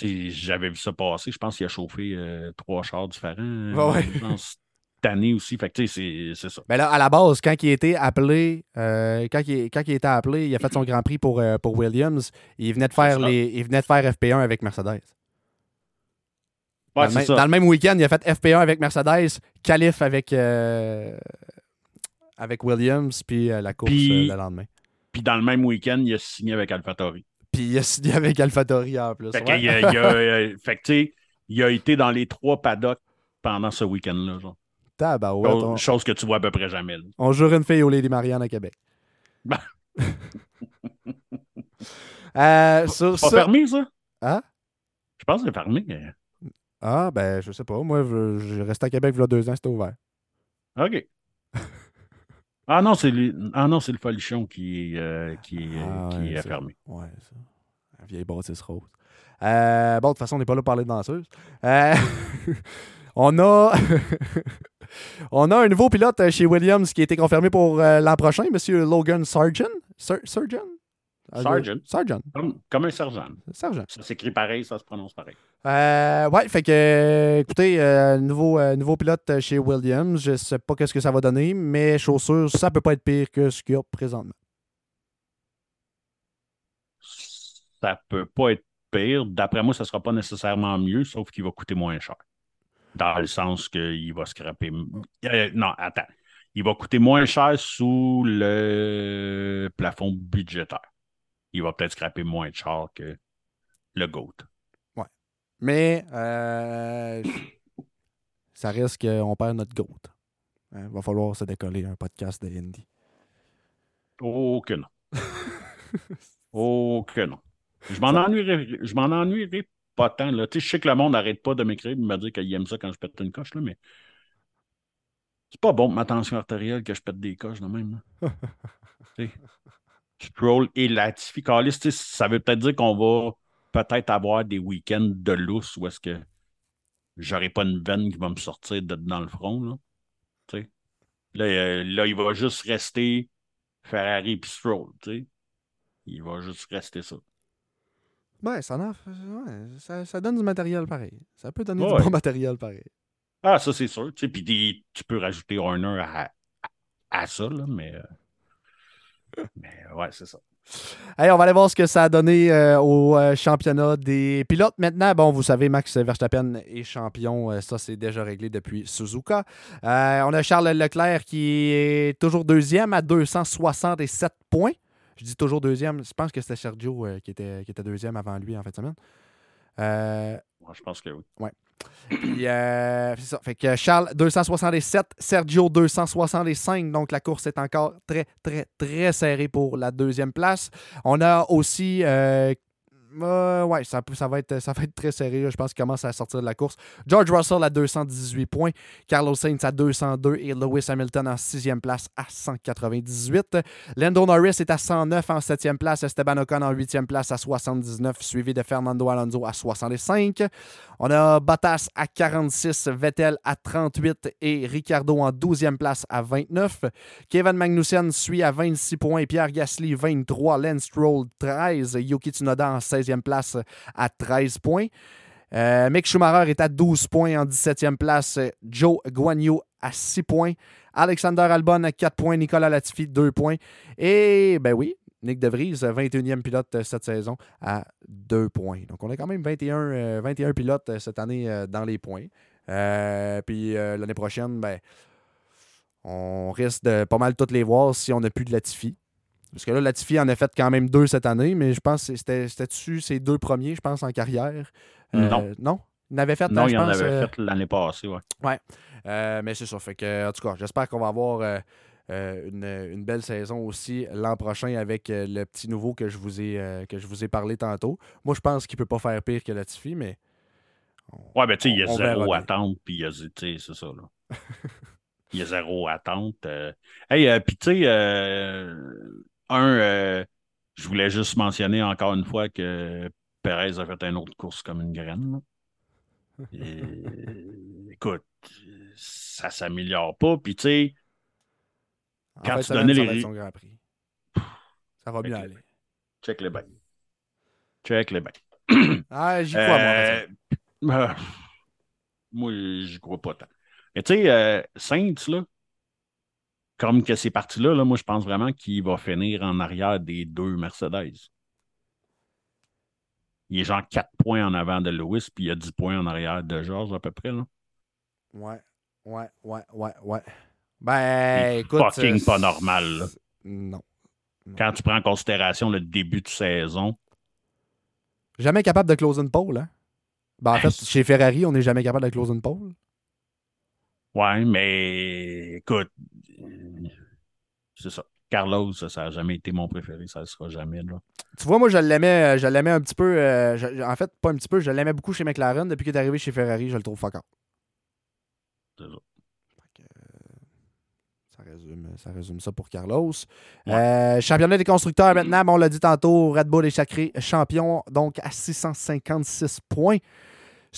j'avais vu ça passer. Je pense qu'il a chauffé euh, trois chars différents. Ouais, ouais. je pense, cette année aussi. Fait que c'est c'est ça. Mais là, à la base, quand il été appelé, euh, quand, il, quand il a été appelé, il a fait son Grand Prix pour, euh, pour Williams. Il venait de faire les, il venait de faire FP1 avec Mercedes. Ouais, dans, le même, ça. dans le même week-end, il a fait FP1 avec Mercedes, qualif avec, euh, avec Williams, puis la course Puis- le lendemain. Puis dans le même week-end, il a signé avec AlphaTauri. Puis il a signé avec AlphaTauri en plus. Fait ouais. qu'il a, il a- *laughs* euh, fait que, il a été dans les trois paddocks pendant ce week-end-là. genre. Tabarouette, Chose, on, chose que tu vois à peu près jamais. là. on jure une fille au Lady Marianne à Québec. Ben. *laughs* Euh, sur C'est pas ça- fermé, ça? Hein? Je pense que c'est fermé. mais- Ah, ben, je sais pas. Moi, je- resté à Québec il y a deux ans, c'était ouvert. OK. Ah non, c'est le, ah non, c'est le folichon qui, euh, qui, est, Ah, qui ouais, est c'est- fermé. Ouais, ça. La vieille bâtisse rose. Euh, bon, de toute façon, on n'est pas là pour parler de danseuse. Euh, *laughs* on a. *laughs* on a un nouveau pilote chez Williams qui a été confirmé pour euh, l'an prochain, Monsieur Logan Sargent. Sar- Sargent? Ah. Sargent. Comme, comme un sergent. Sargent. Ça s'écrit pareil, ça se prononce pareil. Euh, ouais, fait que, euh, écoutez, euh, nouveau, euh, nouveau pilote chez Williams. Je sais pas qu'est-ce que ça va donner, mais chaussures, ça peut pas être pire que ce qu'il y a présentement. Ça peut pas être pire. D'après moi, ça sera pas nécessairement mieux, sauf qu'il va coûter moins cher. Dans le sens qu'il va scraper. Non, attends. Il va coûter moins cher sous le plafond budgétaire. Il va peut-être scraper moins cher que le GOAT. Mais euh, ça risque qu'on perd notre goat. Il va falloir se décoller un podcast de Indy. Oh que non. *laughs* oh que non. Je m'en ennuierai, je m'en ennuierai pas tant. Là. Je sais que le monde n'arrête pas de m'écrire et de me dire qu'il aime ça quand je pète une coche, là, mais c'est pas bon pour ma tension artérielle que je pète des coches de même. là. *laughs* Stroll et Latifi. Carlis, ça veut peut-être dire qu'on va peut-être avoir des week-ends de lousse où est-ce que j'aurai pas une veine qui va me sortir de dans le front. Là, là, euh, là, il va juste rester Ferrari et Stroll. tu sais. Il va juste rester ça. Ouais, ça, en- ouais, ça, ça donne du matériel pareil. Ça peut donner Ouais. du bon matériel pareil. Ah, ça, c'est sûr. Puis tu peux rajouter Horner à, à, à ça, là, mais. Mais ouais, c'est ça. Hey, on va aller voir ce que ça a donné euh, au euh, championnat des pilotes. Maintenant, bon, vous savez, Max Verstappen est champion. Euh, ça, c'est déjà réglé depuis Suzuka. On a Charles Leclerc qui est toujours deuxième à 267 points. Je dis toujours deuxième. Je pense que c'était Sergio qui, était, qui était deuxième avant lui en fin de semaine. Euh, je pense que oui. Ouais. Puis, euh. Fait que Charles 267, Sergio 265. Donc la course est encore très, très, très serrée pour la deuxième place. On a aussi euh, euh, ouais, ça, va être, très serré. Je pense qu'il commence à sortir de la course. George Russell à 218 points, Carlos Sainz à 202 et Lewis Hamilton en sixième place à 198. Lando Norris est à 109 en septième place, Esteban Ocon en huitième place à 79, suivi de Fernando Alonso à 65. On a Bottas à 46, Vettel à 38 et Ricardo en 12e place à 29. Kevin Magnussen suit à 26 points, Pierre Gasly 23, Lance Stroll 13, Yuki Tsunoda en 16 place à 13 points. Euh, Mick Schumacher est à 12 points en 17e place. Joe Guanyu à 6 points. Alexander Albon à 4 points. Nicolas Latifi, 2 points. Et, ben oui, Nick De Vries, 21e pilote cette saison, à 2 points. Donc, on a quand même 21, 21 euh, pilotes euh, cette année dans les points. puis l'année prochaine, ben, on risque de pas mal toutes les voir si on n'a plus de Latifi. Parce que là, Latifi en a fait quand même deux cette année, mais je pense que c'était-tu ses deux premiers, je pense, en carrière? Euh, non. Non? Il avait fait, Non, il en avait euh, fait l'année passée, ouais. Ouais. Euh, mais c'est ça. Fait que, en tout cas, j'espère qu'on va avoir une, belle saison aussi l'an prochain avec le petit nouveau que je vous ai, que je vous ai parlé tantôt. Moi, je pense qu'il ne peut pas faire pire que Latifi, mais. ouais, ben, tu sais, il y a zéro attente, puis il y a, c'est ça, là. *laughs* il y a zéro attente. Hey, puis tu sais, un, euh, je voulais juste mentionner encore une fois que Perez a fait une autre course comme une graine. *laughs* écoute, ça s'améliore pas. Puis tu sais, quand tu donnais les. Ça va bien aller. Check les bains. Check les bains. *clears throat* ah, j'y crois, moi. Euh, moi, j'y crois pas tant. Mais tu sais, euh, Saints, là, comme que c'est parti-là, là, moi, je pense vraiment qu'il va finir en arrière des deux Mercedes. Il est genre 4 points en avant de Lewis, puis il y a 10 points en arrière de George à peu près. Là. Ouais, ouais, ouais, ouais, ouais. Ben, écoute. Fucking pas normal. Là. Non, Quand tu prends en considération le début de saison. Jamais capable de close une pole, hein? Ben, en fait, chez Ferrari, on n'est jamais capable de close une pole. Ouais, mais écoute, c'est ça. Carlos, ça n'a jamais été mon préféré, ça ne sera jamais. Là. Tu vois, moi, je l'aimais, euh, je l'aimais un petit peu. Euh, en fait, pas un petit peu, je l'aimais beaucoup chez McLaren. Depuis qu'il est arrivé chez Ferrari, je le trouve fuck C'est ça. Ça résume, ça résume ça pour Carlos. Euh, championnat des constructeurs maintenant, on l'a dit tantôt, Red Bull est sacré champion, donc à 656 points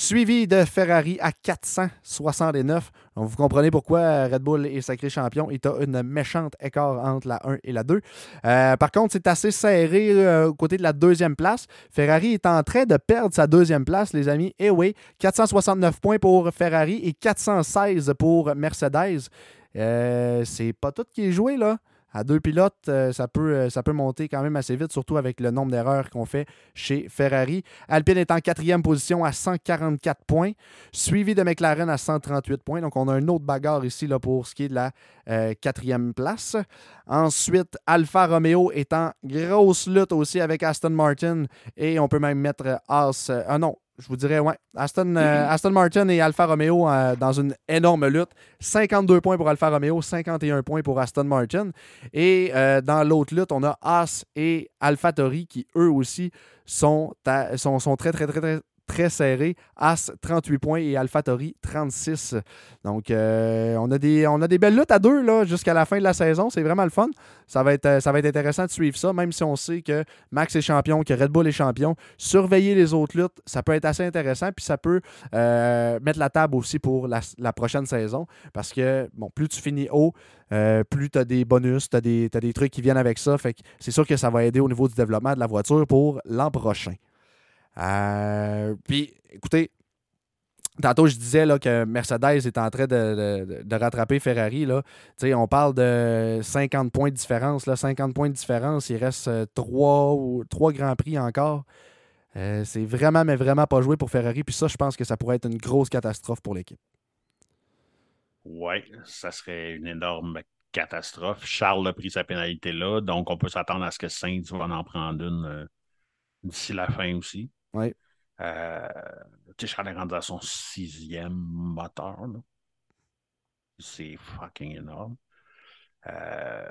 suivi de Ferrari à 469. Donc, vous comprenez pourquoi Red Bull est sacré champion. Il a une méchante écart entre la 1 et la 2. Euh, par contre, c'est assez serré euh, au côté de la deuxième place. Ferrari est en train de perdre sa deuxième place, les amis. Eh oui, 469 points pour Ferrari et 416 pour Mercedes. Euh, c'est pas tout qui est joué, là à deux pilotes, euh, ça, peut, euh, ça peut monter quand même assez vite, surtout avec le nombre d'erreurs qu'on fait chez Ferrari. Alpine est en quatrième position à 144 points, suivi de McLaren à 138 points. Donc, on a un autre bagarre ici là, pour ce qui est de la euh, quatrième place. Ensuite, Alfa Romeo est en grosse lutte aussi avec Aston Martin et on peut même mettre As. ah non, je vous dirais, ouais. Aston, euh, Aston Martin et Alfa Romeo euh, dans une énorme lutte. 52 points pour Alfa Romeo, 51 points pour Aston Martin. Et euh, dans l'autre lutte, on a As et AlphaTauri qui, eux aussi, sont, sont, sont, très, très, très, très, très serré. As 38 points et AlphaTauri 36. Donc, euh, on, a des, belles luttes à deux jusqu'à la fin de la saison. C'est vraiment le fun. Ça va, être, euh, ça va être intéressant de suivre ça, même si on sait que Max est champion, que Red Bull est champion. Surveiller les autres luttes, ça peut être assez intéressant. Puis ça peut euh, mettre la table aussi pour la, prochaine saison. Parce que, bon, plus tu finis haut, plus tu as des bonus, tu as, des trucs qui viennent avec ça. Fait que c'est sûr que ça va aider au niveau du développement de la voiture pour l'an prochain. Euh, puis, écoutez, Tantôt, je disais que Mercedes est en train de, rattraper Ferrari. Là. On parle de 50 points de différence. Là. 50 points de différence, il reste 3, ou, 3 grands prix encore. Euh, c'est vraiment, mais vraiment pas joué pour Ferrari. Puis ça, je pense que ça pourrait être une grosse catastrophe pour l'équipe. Oui, ça serait une énorme catastrophe. Charles a pris sa pénalité là, donc on peut s'attendre à ce que Sainz va en prendre une euh, d'ici la fin aussi. Oui. Euh, tu sais, Charles est rendu à son sixième moteur. C'est fucking énorme. Euh,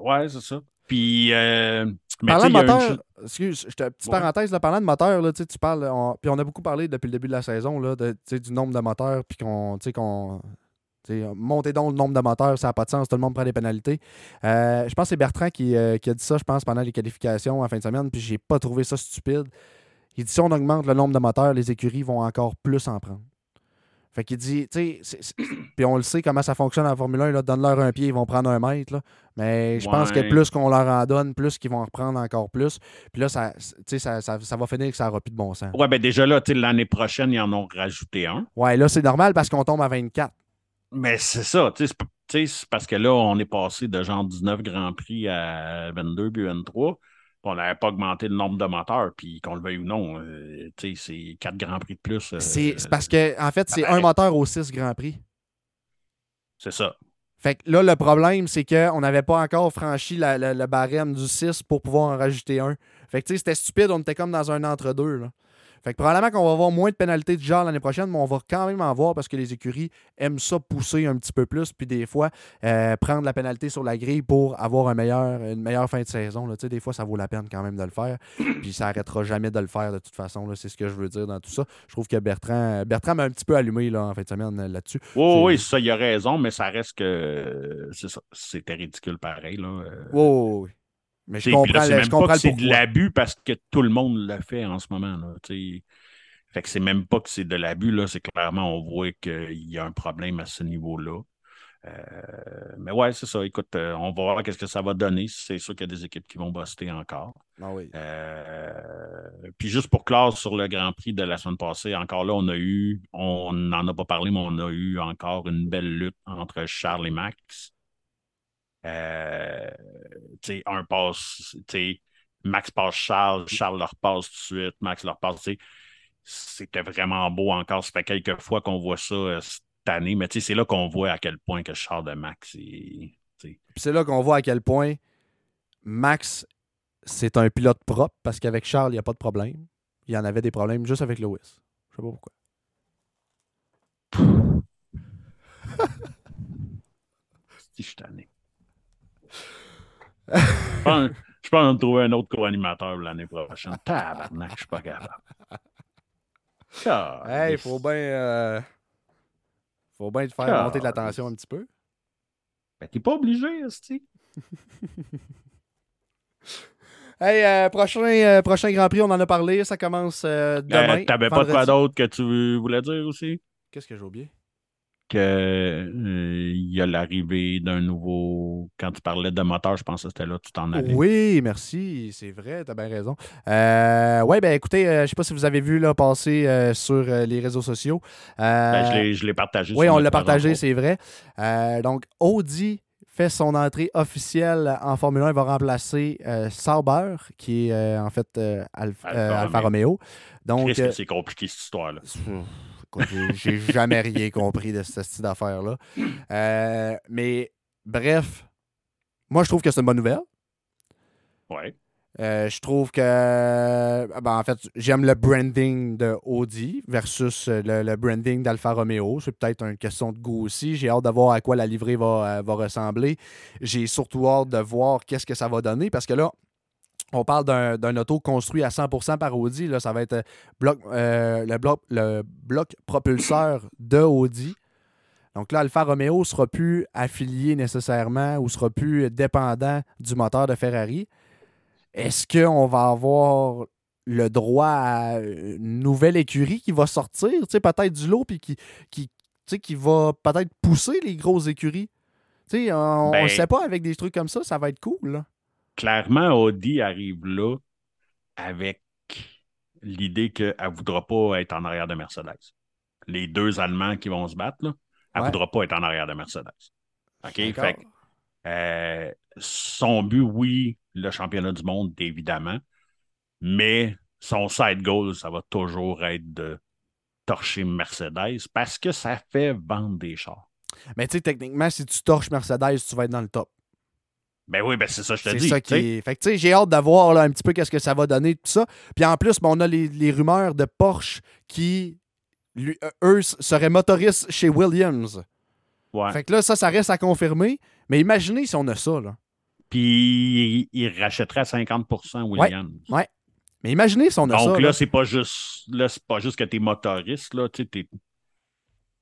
ouais, c'est ça. Puis, euh, mais Parlant de une moteur, chose- excuse, je te- petite Ouais. parenthèse, là, parlant de moteur, là, tu parles, on- puis on a beaucoup parlé depuis le début de la saison là, de, du nombre de moteurs, puis qu'on, montez donc le nombre de moteurs, ça n'a pas de sens, tout le monde prend des pénalités. Euh, je pense que c'est Bertrand qui, qui a dit ça, je pense, pendant les qualifications en fin de semaine, puis j'ai pas trouvé ça stupide. Il dit si on augmente le nombre de moteurs, les écuries vont encore plus en prendre. Fait qu'il dit, tu sais, *clears throat* puis on le sait comment ça fonctionne en Formule 1, là, donne-leur un pied, ils vont prendre un mètre, là. mais je pense que Ouais. plus qu'on leur en donne, plus qu'ils vont en reprendre encore plus. Puis là, ça, tu sais, ça, ça, ça va finir que ça n'aura plus de bon sens. Ouais, ben déjà là, tu sais, l'année prochaine, ils en ont rajouté un. Ouais, là, c'est normal parce qu'on tombe à 24. Mais c'est ça, tu sais, parce que là, on est passé de genre 19 Grands Prix à 22 puis 23. On n'avait pas augmenté le nombre de moteurs, puis qu'on le veuille ou non, euh, c'est 4 Grands Prix de plus. euh, C'est parce que, en fait, c'est un moteur aux 6 Grands Prix. C'est ça. Fait que là, le problème, c'est qu'on n'avait pas encore franchi la- la- le barème du 6 pour pouvoir en rajouter un. Fait que, tu sais, c'était stupide, on était comme dans un entre-deux. Fait que probablement qu'on va avoir moins de pénalités de genre l'année prochaine, mais on va quand même en voir parce que les écuries aiment ça pousser un petit peu plus, puis des fois, euh, prendre la pénalité sur la grille pour avoir un meilleur, une meilleure fin de saison. là. Des fois, ça vaut la peine quand même de le faire, *coughs* puis ça arrêtera jamais de le faire de toute façon. C'est ce que je veux dire dans tout ça. Je trouve que Bertrand, Bertrand m'a un petit peu allumé là, en fin de semaine euh, là-dessus. Oui, C'est- oui, ça, il a raison, mais ça reste que c'était ridicule pareil. Là. euh. Oui. Mais je là, comprends, même je pas que c'est de l'abus parce que tout le monde le fait en ce moment. Là, fait que c'est même pas que c'est de l'abus, là, c'est clairement, on voit qu'il y a un problème à ce niveau-là. Euh, mais ouais, c'est ça. Écoute, euh, on va voir qu'est-ce que ça va donner. C'est sûr qu'il y a des équipes qui vont buster encore. Ah oui. Euh, puis juste pour clore sur le Grand Prix de la semaine passée, encore là, on a eu, on n'en a pas parlé, mais on a eu encore une belle lutte entre Charles et Max. Euh, un passe, Max passe Charles, Charles leur passe tout de suite, Max leur passe. C'était vraiment beau encore. Ça fait quelques fois qu'on voit ça euh, cette année, mais c'est là qu'on voit à quel point que Charles de Max c'est là qu'on voit à quel point Max, c'est un pilote propre parce qu'avec Charles, il n'y a pas de problème. Il y en avait des problèmes juste avec Lewis. Je sais pas pourquoi. *laughs* Si je suis tanné. Je pense, je pense trouver un autre co-animateur l'année prochaine. Tabarnak, je suis pas capable. Hey, faut bien. euh, Faut bien te faire monter de la tension un petit peu. Ben, t'es pas obligé, esti. *laughs* Hey, euh, prochain, euh, prochain Grand Prix, on en a parlé. Ça commence demain. T'avais pas de quoi d'autre que tu voulais dire aussi? Qu'est-ce que j'ai oublié? Euh, il y a l'arrivée d'un nouveau. Quand tu parlais de moteur, je pense que c'était là que tu t'en allais. Oui, merci. C'est vrai, t'as bien raison. Euh, ouais, ben écoutez, euh, je sais pas si vous avez vu là, passer euh, sur les réseaux sociaux. Ben, je l'ai- partagé. Oui, on l'a partagé, c'est vrai. Donc, Audi fait son entrée officielle en Formule 1. Il va remplacer euh, Sauber, qui est euh, en fait euh, Alf- Alfa euh, Alfa Romeo. autres. Donc, c'est compliqué cette histoire-là. Écoute, j'ai- jamais rien compris de ce style d'affaire-là. Euh, mais bref, moi, je trouve que c'est une bonne nouvelle. Ouais. Euh, je trouve que, ben, en fait, j'aime le branding de Audi versus euh, le, le branding d'Alfa Romeo. C'est peut-être une question de goût aussi. J'ai hâte de voir à quoi la livrée va, euh, va ressembler. J'ai surtout hâte de voir qu'est-ce que ça va donner parce que là, on parle d'un auto construit à 100% par Audi. Là, ça va être euh, bloc, euh, le, bloc, le bloc propulseur de Audi. Donc là, Alfa Romeo ne sera plus affilié nécessairement ou sera plus dépendant du moteur de Ferrari. Est-ce qu'on va avoir le droit à une nouvelle écurie qui va sortir, peut-être du lot, puis qui, qui, qui va peut-être pousser les grosses écuries? On ne Ben- sait pas, avec des trucs comme ça, ça va être cool. là. Clairement, Audi arrive là avec l'idée qu'elle ne voudra pas être en arrière de Mercedes. Les deux Allemands qui vont se battre, là, elle ne Ouais. voudra pas être en arrière de Mercedes. OK? Fait que, euh, son but, oui, le championnat du monde, évidemment, mais son side goal, ça va toujours être de torcher Mercedes parce que ça fait vendre des chars. Mais tu sais, techniquement, si tu torches Mercedes, tu vas être dans le top. Ben oui, ben c'est ça, je te C'est dis. ça tu sais. qui est. Fait que, tu sais, j'ai hâte de voir là, un petit peu qu'est-ce que ça va donner, tout ça. Puis en plus, ben, on a les, les rumeurs de Porsche qui, lui, euh, eux, seraient motoristes chez Williams. Ouais. Fait que là, ça, ça reste à confirmer. Mais imaginez si on a ça, là. Puis il, il rachèterait à 50 Williams. Mais imaginez si on a Donc ça. là, là. c'est pas juste là, c'est pas juste que tu es motoriste, là, tu sais, t'es-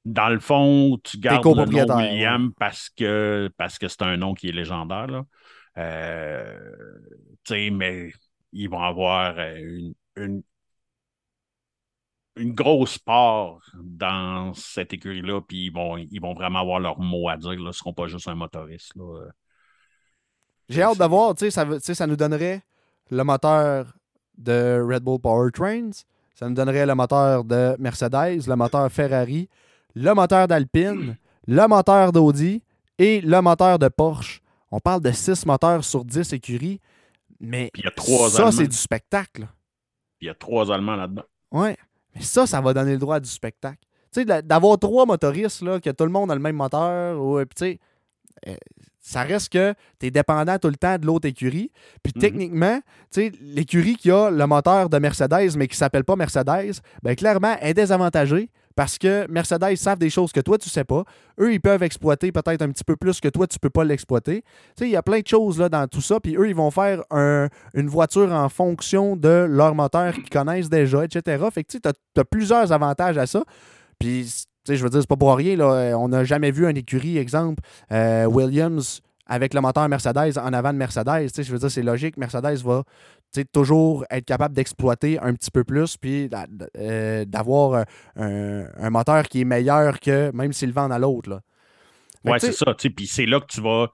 Dans le fond, tu gardes le nom William parce que parce que c'est un nom qui est légendaire. Là. Euh, mais ils vont avoir euh, une, une, une grosse part dans cette écurie-là, puis ils vont, ils vont vraiment avoir leur mot à dire. Là. Ils ne seront pas juste un motoriste. Là. J'ai hâte de voir, tu sais, ça, ça nous donnerait le moteur de Red Bull Powertrains, ça nous donnerait le moteur de Mercedes, le moteur Ferrari, le moteur d'Alpine, le moteur d'Audi et le moteur de Porsche. On parle de 6 moteurs sur 10 écuries, mais Puis il y a trois ça, c'est du spectacle. Il y a trois Allemands là-dedans. Ouais. Mais ça, ça va donner le droit à du spectacle. Tu sais, d'a- d'avoir trois motoristes, là, que tout le monde a le même moteur, ou, euh, puis tu sais, euh, ça reste que tu es dépendant tout le temps de l'autre écurie. Puis Mhm. techniquement, tu sais, l'écurie qui a le moteur de Mercedes, mais qui s'appelle pas Mercedes, ben clairement, est désavantagée parce que Mercedes savent des choses que toi, tu sais pas. Eux, ils peuvent exploiter peut-être un petit peu plus que toi, tu peux pas l'exploiter. Tu sais, il y a plein de choses là, dans tout ça. Puis eux, ils vont faire un- une voiture en fonction de leur moteur qu'ils connaissent déjà, etc. Fait que tu as, plusieurs avantages à ça. Puis, sais, je veux dire, c'est pas pour rien. Là, on n'a jamais vu un écurie, exemple, euh, Williams avec le moteur Mercedes en avant de Mercedes. Je veux dire, c'est logique. Mercedes va toujours être capable d'exploiter un petit peu plus, puis euh, d'avoir un, un moteur qui est meilleur que même s'ils le vendent à l'autre. sais, c'est ça. Puis c'est là que tu vas,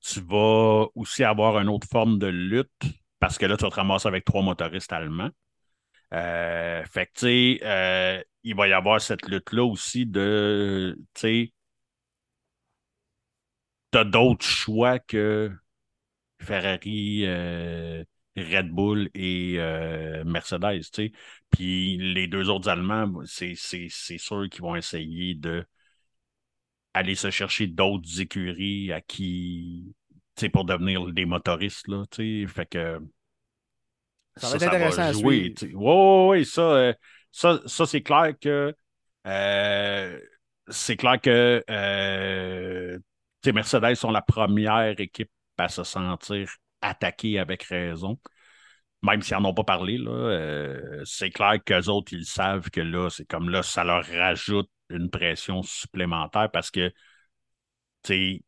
tu vas aussi avoir une autre forme de lutte parce que là, tu vas te ramasser avec trois motoristes allemands. Euh, fait que, tu sais, euh, il va y avoir cette lutte-là aussi de, tu sais, t'as d'autres choix que Ferrari, euh, Red Bull et euh, Mercedes, tu sais? Puis les deux autres Allemands, c'est c'est- c'est sûr qu'ils vont essayer de aller se chercher d'autres écuries à qui, tu sais, pour devenir des motoristes, là, tu sais? Fait que Ça va être intéressant à jouer. sais. Ouais, ouais, ouais, ça, euh, ça, ça c'est clair que c'est clair que euh, tu sais, Mercedes sont la première équipe à se sentir attaquée avec raison. Même s'ils n'en ont pas parlé, là, euh, c'est clair qu'eux autres, ils savent que là, c'est comme là, ça leur rajoute une pression supplémentaire parce que ils,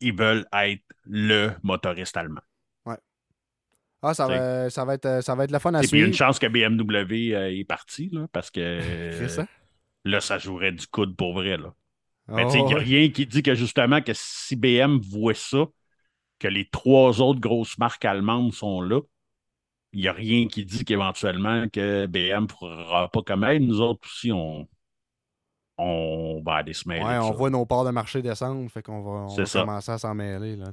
ils veulent être le motoriste allemand. Ah, ça va, ça, va être, ça va être le fun à Et puis, il y a suivre. une chance que BMW euh, est parti, là, parce que *laughs* ça? là, ça jouerait du coude pour vrai. Là. Mais tu sais, il n'y a ouais. rien qui dit que justement, que si BM voit ça, que les trois autres grosses marques allemandes sont là, il n'y a rien qui dit qu'éventuellement que BM ne fera pas comme elle. Nous autres aussi, on, on va aller se mêler. Ouais, on ça. voit nos parts de marché descendre, fait qu'on va, on va commencer à s'en mêler. Là,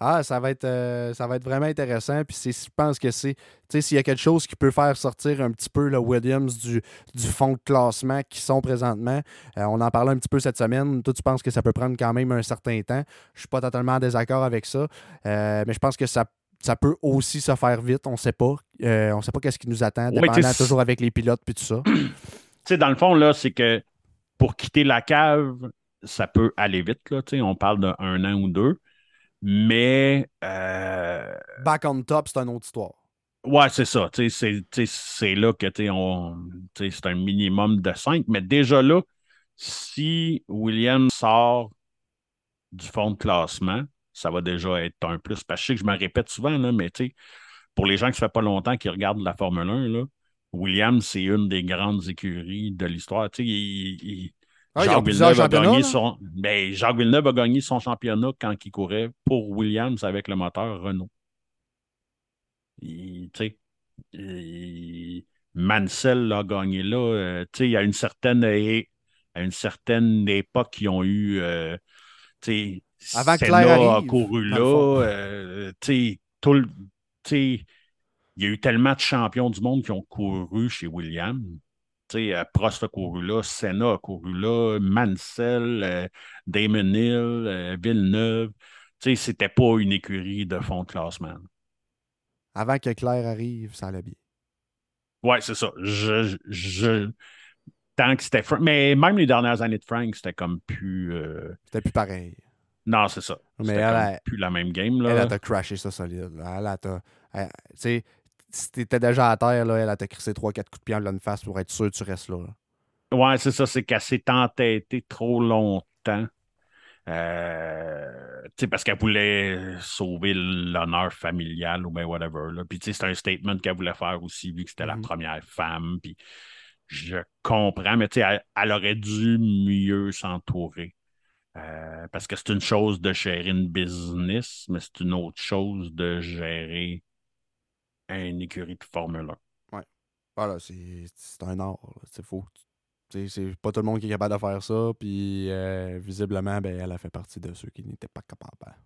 ah, ça va, être, euh, ça va être vraiment intéressant. Puis je pense que c'est. S'il y a quelque chose qui peut faire sortir un petit peu le Williams du, du fond de classement qui sont présentement, euh, on en parlait un petit peu cette semaine. Toi, tu penses que ça peut prendre quand même un certain temps. Je suis pas totalement en désaccord avec ça. Euh, mais je pense que ça. Ça peut aussi se faire vite, on sait pas. Euh, on sait pas qu'est-ce qui nous attend, dépendant toujours avec les pilotes puis tout ça. *clears throat* Tu sais, dans le fond, là, c'est que pour quitter la cave, ça peut aller vite. Là, on parle d'un an ou deux. Mais euh, Back on top, c'est une autre histoire. Ouais, c'est ça. C'est là que c'est un minimum de 5. Mais déjà là, si William sort du fond de classement, ça va déjà être un plus. Parce que je sais que je me répète souvent, là, mais pour les gens qui ne fait pas longtemps qui regardent la Formule 1, là, Williams, c'est une des grandes écuries de l'histoire. Tu sais, il- il- Ah, Jacques Villeneuve, a gagné là. son, ben, Jacques Villeneuve a gagné son championnat quand il courait pour Williams avec le moteur Renault. Il- il- Mansell l'a gagné là. euh, il y a une certaine, à une certaine époque, ils ont eu. euh, Avant que Claire a arrive, couru là. euh, tout le- il y a eu tellement de champions du monde qui ont couru chez Williams. Tu sais, euh, Prost a couru là, Senna a couru là, Mansell, euh, Damon Hill, euh, Villeneuve. Tu sais, c'était pas une écurie de fond de classement. Avant que Claire arrive, ça allait bien. Ouais, c'est ça. Je, je, tant que c'était Frank. Mais même les dernières années de Frank, c'était comme plus. euh, C'était plus pareil. Non, c'est ça. Mais C'était elle, comme elle- plus la même game. Là. Elle, t'a crashé ça solide. là. Elle, elle- Tu sais, si t'étais déjà à terre, là, elle, elle t'a crissé 3-4 coups de pied en pleine face pour être sûr que tu restes là. là. Ouais, c'est ça, c'est qu'elle s'est entêtée trop longtemps. Euh, tu sais, parce qu'elle voulait sauver l'honneur familial ou ben whatever. Là. Puis tu sais, c'est un statement qu'elle voulait faire aussi, vu que c'était la Mhm. première femme. Puis je comprends, mais tu sais, elle, elle aurait dû mieux s'entourer. Euh, parce que c'est une chose de gérer une business, mais c'est une autre chose de gérer une écurie de Formule 1. Voilà, c'est un art. C'est faux. C'est pas tout le monde qui est capable de faire ça. Puis euh, visiblement, ben, elle a fait partie de ceux qui n'étaient pas capables.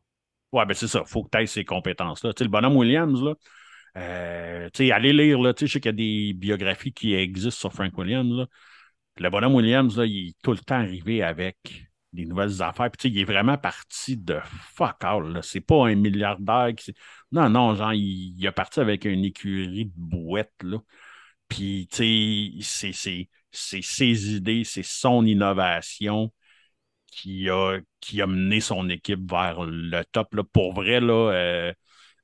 Ouais, ben c'est ça. faut que tu aies ces compétences-là. Le bonhomme Williams, là, euh, allez lire, là, je sais qu'il y a des biographies qui existent sur Frank Williams, là. Le bonhomme Williams, là, il est tout le temps arrivé avec des nouvelles affaires. Puis, il est vraiment parti de fuck all. C'est pas un milliardaire Non, non, genre, il, il est parti avec une écurie de bouettes, là. Puis, tu sais, c'est- ses idées, c'est son innovation qui a, mené son équipe vers le top. Là. Pour vrai, là, euh,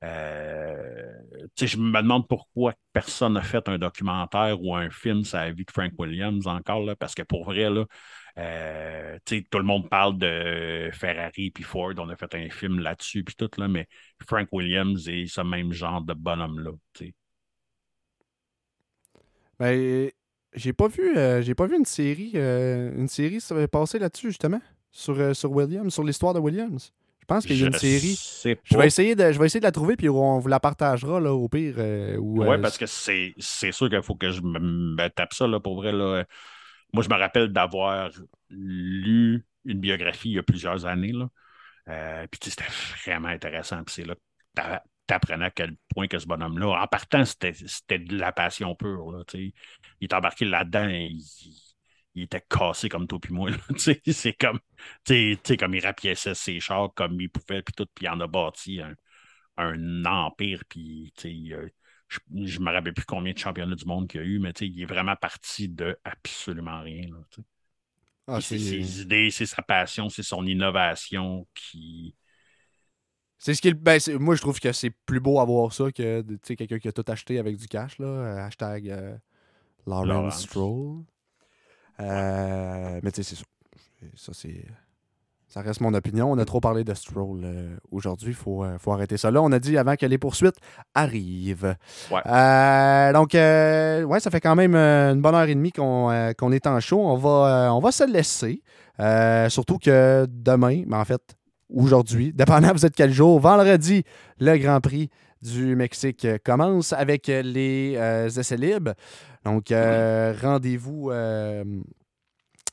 euh, je me demande pourquoi personne n'a fait un documentaire ou un film sur la vie de Frank Williams encore, parce que pour vrai, là, euh, tout le monde parle de Ferrari puis Ford, on a fait un film là-dessus puis tout, là, mais Frank Williams est ce même genre de bonhomme-là. Ben, j'ai pas vu euh, j'ai pas vu une série euh, une série passer là-dessus justement sur, sur Williams, sur l'histoire de Williams. Je pense qu'il y a une Je série. Je vais essayer de je vais essayer de la trouver puis on vous la partagera là au pire ou, Oui, parce que c'est c'est sûr qu'il faut que je me, me tape ça, là, pour vrai. Là. Moi, je me rappelle d'avoir lu une biographie il y a plusieurs années. Là. Euh, puis, tu c'était vraiment intéressant. Puis, c'est là que t'a- t'apprenais à quel point que ce bonhomme-là, en partant, c'était de la passion pure. Là, tu il est embarqué là-dedans et il, il était cassé comme toi puis moi. *laughs* Tu c'est comme, tu sais- tu sais, comme il rapiéçait ses chars comme il pouvait, puis tout, puis il en a bâti un, un empire, puis tu euh, je, je me rappelle plus combien de championnats du monde qu'il y a eu, mais il est vraiment parti de absolument rien. là, ah, c'est ses idées, c'est sa passion, c'est son innovation qui. c'est ce qui est ben, moi je trouve que c'est plus beau à voir ça que de- tu sais, quelqu'un qui a tout acheté avec du cash là, euh, hashtag euh, Lawrence Lawrence. Stroll. Euh, mais tu sais c'est ça. Ça c'est ça reste mon opinion. On a trop parlé de Stroll euh, aujourd'hui. Il faut, euh, faut arrêter ça là. On a dit avant que les poursuites arrivent. Ouais. Euh, donc, ouais, ça fait quand même une bonne heure et demie qu'on est en show. On va, on va se laisser. Surtout que demain, mais en fait, aujourd'hui, *laughs* dépendant vous êtes quel jour, vendredi, le Grand Prix du Mexique commence avec les essais libres. Donc, rendez-vous.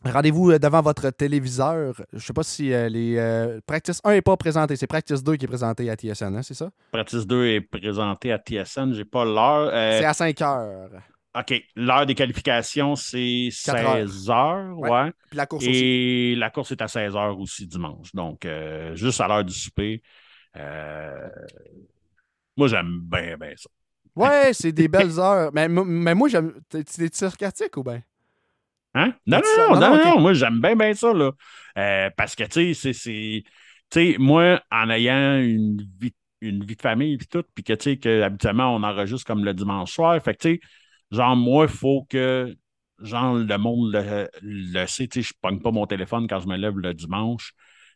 Rendez-vous euh, devant votre téléviseur. Je sais pas si euh, les euh, Practice 1 n'est pas présenté, c'est Practice 2 qui est présenté à TSN, hein, c'est ça? Practice 2 est présenté à TSN, j'ai pas l'heure. Euh, C'est à 5 heures. OK, l'heure des qualifications, c'est Quatre heures. 16 heures, Ouais. ouais. Puis la course aussi. Et la course est à 16 heures aussi dimanche. Donc, juste à l'heure du souper. Euh, Moi, j'aime bien, bien ça. Ouais, c'est des *laughs* belles heures. Mais, mais moi, j'aime. T'es sarcastique ou bien? Hein? Non, non, non, Non, moi, j'aime bien, bien ça, là. Euh, parce que, tu sais, c'est-. Tu sais, moi, en ayant une vie, une vie de famille et tout, puis que, tu sais, que habituellement, on enregistre comme le dimanche soir. Fait que, tu sais, genre, moi, il faut que, genre, le monde le, le sait. Tu sais, je pogne pas mon téléphone quand je me lève le dimanche.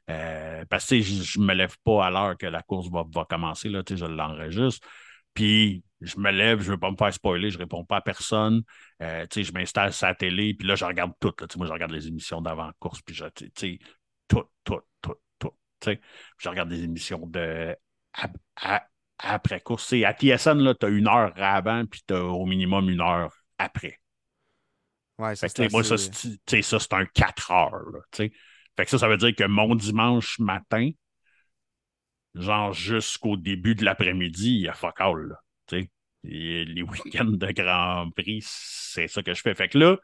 Euh, parce que, je, je me lève pas à l'heure que la course va, va commencer, là, tu sais, je l'enregistre. Puis, je me lève, je veux pas me faire spoiler, je réponds pas à personne. Euh, je m'installe sur la télé, puis là, je regarde tout. là. Moi, je regarde les émissions d'avant-course, puis je, tout, tout, tout, tout. je regarde des émissions de ap- a- après-course. Tu sais, À TSN, tu as une heure avant, puis tu as au minimum une heure après. Ouais, ça sais, moi, ça, c'est c'est un 4 heures. là, fait que ça, ça veut dire que mon dimanche matin, genre jusqu'au début de l'après-midi, il y a fuck all. là, les week-ends de Grand Prix, c'est ça que je fais. Fait que là,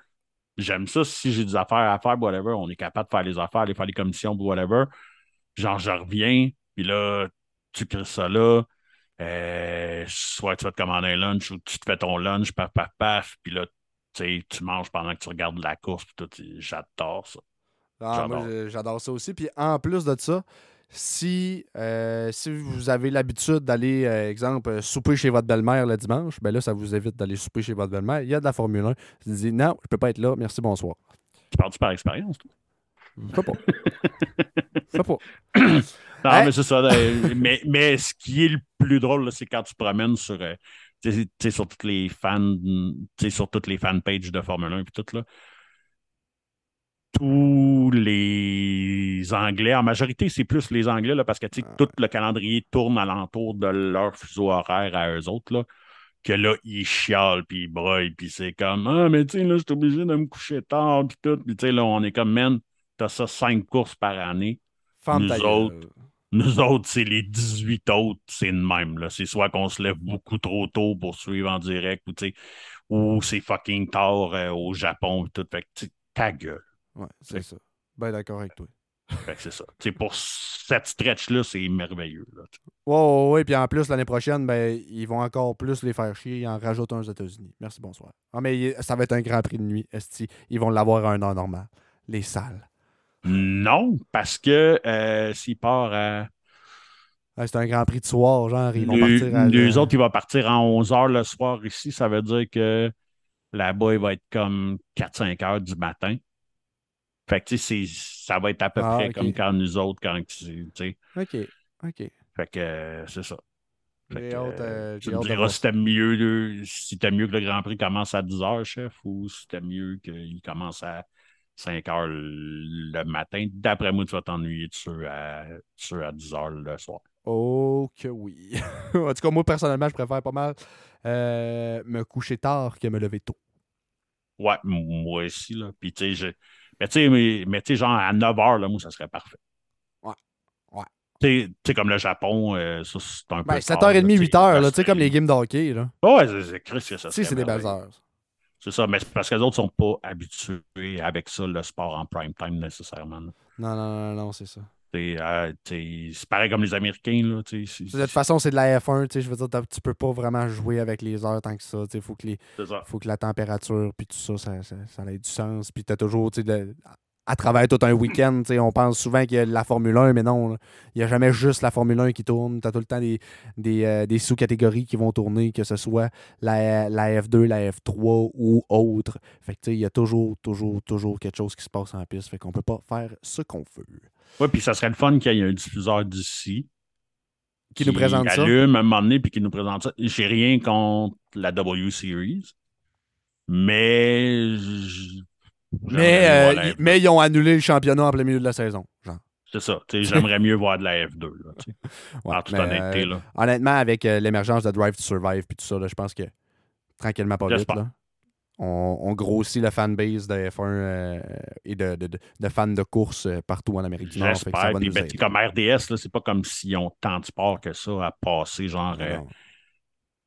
j'aime ça. Si j'ai des affaires à faire, whatever, on est capable de faire les affaires, aller faire les commissions, whatever. Genre, je reviens, Puis là, tu crées ça là. Euh, soit tu vas te commander un lunch ou tu te fais ton lunch, paf, paf, paf. Puis là, tu manges pendant que tu regardes la course. Puis tout, j'adore ça. Ah, moi, j'adore ça aussi. Puis en plus de ça, si, euh, si vous avez l'habitude d'aller, euh, exemple, souper chez votre belle-mère le dimanche, ben là, ça vous évite d'aller souper chez votre belle-mère. Il y a de la Formule 1. Vous dites non, je peux pas être là, merci, bonsoir. Tu parles-tu par expérience, toi? Je pas. *laughs* Je pas. *coughs* non, mais c'est ça. Euh, mais, mais ce qui est le plus drôle, c'est quand tu promènes sur, sur toutes les fans, sur toutes les fanpages de Formule 1 et tout là tous les Anglais, en majorité, c'est plus les Anglais, là, parce que ah. tout le calendrier tourne alentour de leur fuseau horaire à eux autres, là, que là, ils chialent, puis ils broient, puis c'est comme Ah, mais tu sais, là, je suis obligé de me coucher tard, puis tout. Puis tu sais, là, on est comme, man, t'as ça cinq courses par année. nous autres, nous autres, c'est les 18 autres, c'est le même. Là. C'est soit qu'on se lève beaucoup trop tôt pour suivre en direct, ou, ou c'est fucking tard euh, au Japon, tout. Fait que, ta gueule. Ouais, c'est ça. Ben d'accord avec toi. c'est ça. pour cette stretch-là, c'est merveilleux. Là, ouais, ouais, puis en plus, l'année prochaine, ben, ils vont encore plus les faire chier. Ils en rajoutent un aux États-Unis. Merci, bonsoir. Ah, mais ça va être un grand prix de nuit, Esti. Ils vont l'avoir à un an normal. Les salles. Non, parce que euh, s'il part à. c'est un grand prix de soir, genre. Ils vont partir à. Les autres, ils vont partir à 11 h le soir ici. Ça veut dire que là-bas, il va être comme 4-5 heures du matin. Fait que, tu sais, ça va être à peu ah, près comme quand nous autres, quand tu sais. OK, OK. Fait que, euh, c'est ça. Fait que, euh, tu me diras si t'aimes mieux, si mieux que le Grand Prix commence à 10 h, chef, ou si t'aimes mieux qu'il commence à 5 h le matin. D'après moi, tu vas t'ennuyer de ceux à, à 10 h le soir. Oh que oui. *laughs* en tout cas, moi, personnellement, je préfère pas mal euh, me coucher tard que me lever tôt. Ouais, moi aussi, là. Puis, tu sais, mais tu sais, mais, genre à 9 h, là, moi, ça serait parfait. Ouais. Ouais. Tu sais, comme le Japon, euh, ça, c'est un peu. Ben, 7h30, 8h, tu sais, comme les games d'hockey, là. Ouais, c'est que ça. Si, c'est des heures. C'est ça, mais parce que les autres sont pas habitués avec ça, le sport en prime time, nécessairement. Non, non, non, non, c'est ça. Euh, c'est pareil comme les Américains. Là, de toute façon, c'est de la F1. Je veux dire, tu peux pas vraiment jouer avec les heures tant que ça. Il faut, que faut que la température puis tout ça, ça, ça, ait du sens. Puis tu as toujours, de, à travers tout un week-end, on pense souvent qu'il y a la Formule 1, mais non, il n'y a jamais juste la Formule 1 qui tourne. Tu as tout le temps des, euh, des, sous-catégories qui vont tourner, que ce soit la, la F2, la F3 ou autre. Fait que il y a toujours, toujours, toujours quelque chose qui se passe en piste. Fait qu'on peut pas faire ce qu'on veut. Oui, puis ça serait le fun qu'il y ait un diffuseur d'ici. Qui, nous présente ça. allume à un moment donné puis qui nous présente ça. J'ai rien contre la W Series. Mais. Mais, euh, mais ils ont annulé le championnat en plein milieu de la saison. C'est ça. *laughs* J'aimerais mieux voir de la F2. Là, en *laughs* toute honnêteté. Là. honnêtement, avec euh, l'émergence de Drive to Survive et tout ça, je pense que tranquillement pas vite. Là on, grossit la fanbase de F1 euh, et de, de, fans de course euh, partout en Amérique du Nord. J'espère. Ben, comme RDS, c'est pas comme s'ils ont tant de sport que ça à passer, genre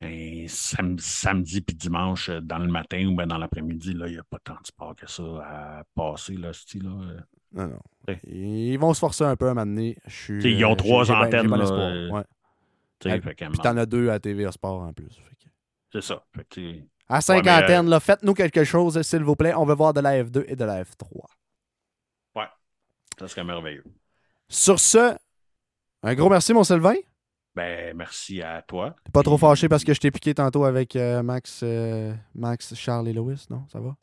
euh, un samedi, puis dimanche dans le matin ou ben dans l'après-midi. Il n'y a pas tant de sport que ça à passer, là, style, là. Non, non. Ils vont se forcer un peu à m'amener. Ils ont trois antennes. là, Puis t'en as deux à TVA Sport en plus. C'est ça. Fait à cinquantaine, là, faites-nous quelque chose, s'il vous plaît. On veut voir de la F2 et de la F3. Ouais, ça serait merveilleux. Sur ce, un gros merci, mon Sylvain. Ben, merci à toi. T'es pas trop fâché parce que je t'ai piqué tantôt avec euh, Max, euh, Max, Charles et Lois, non? Ça va?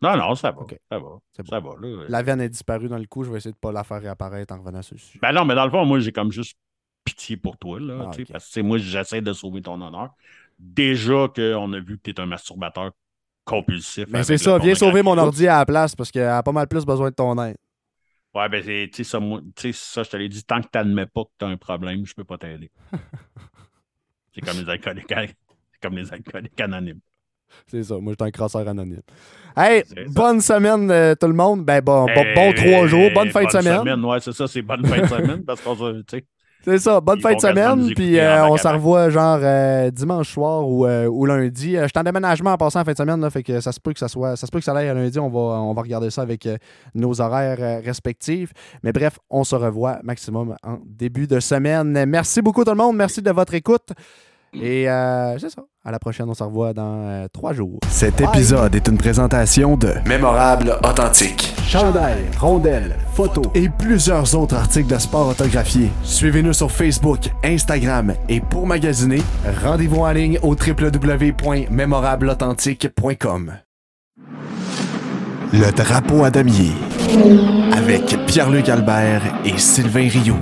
Non, non, ça va. Ça va. Ça va là. La veine est disparue dans le coup. Je vais essayer de ne pas la faire réapparaître en revenant sur le Ben non, mais dans le fond, moi, j'ai comme juste pitié pour toi. Là, ah, Parce que moi, j'essaie de sauver ton honneur déjà qu'on a vu que tu es un masturbateur compulsif. Mais c'est ça, viens sauver mon ordi à la place parce qu'elle a pas mal plus besoin de ton aide. Ouais, ben, tu sais, ça, ça, je te l'ai dit, tant que tu n'admets pas que tu as un problème, je peux pas t'aider. *laughs* c'est comme les alcooliques, comme les alcooliques anonymes. C'est ça, moi, je suis un crasseur anonyme. Hey, bonne semaine, euh, tout le monde. Ben, bon, bon, bon trois jours, bonne fin de semaine. semaine. Ouais, c'est ça, c'est bonne fin de semaine parce qu'on tu sais. C'est ça. Bonne Ils fin de semaine. Puis euh, on s'en revoit genre euh, dimanche soir ou, euh, ou lundi. Je suis en déménagement en passant en fin de semaine. Là, fait que ça se peut que ça soit. Ça se peut que ça aille à lundi. On va, on va regarder ça avec nos horaires respectifs. Mais bref, on se revoit maximum en début de semaine. Merci beaucoup tout le monde. Merci de votre écoute. Et euh, c'est ça. À la prochaine, on se revoit dans euh, trois jours. Cet épisode est une présentation de Mémorable Authentique. Chandail, rondelles, photos et plusieurs autres articles de sport autographiés. Suivez-nous sur Facebook, Instagram et pour magasiner, rendez-vous en ligne au www.mémorableauthentique.com. Le drapeau à damier avec Pierre-Luc Albert et Sylvain Rioux.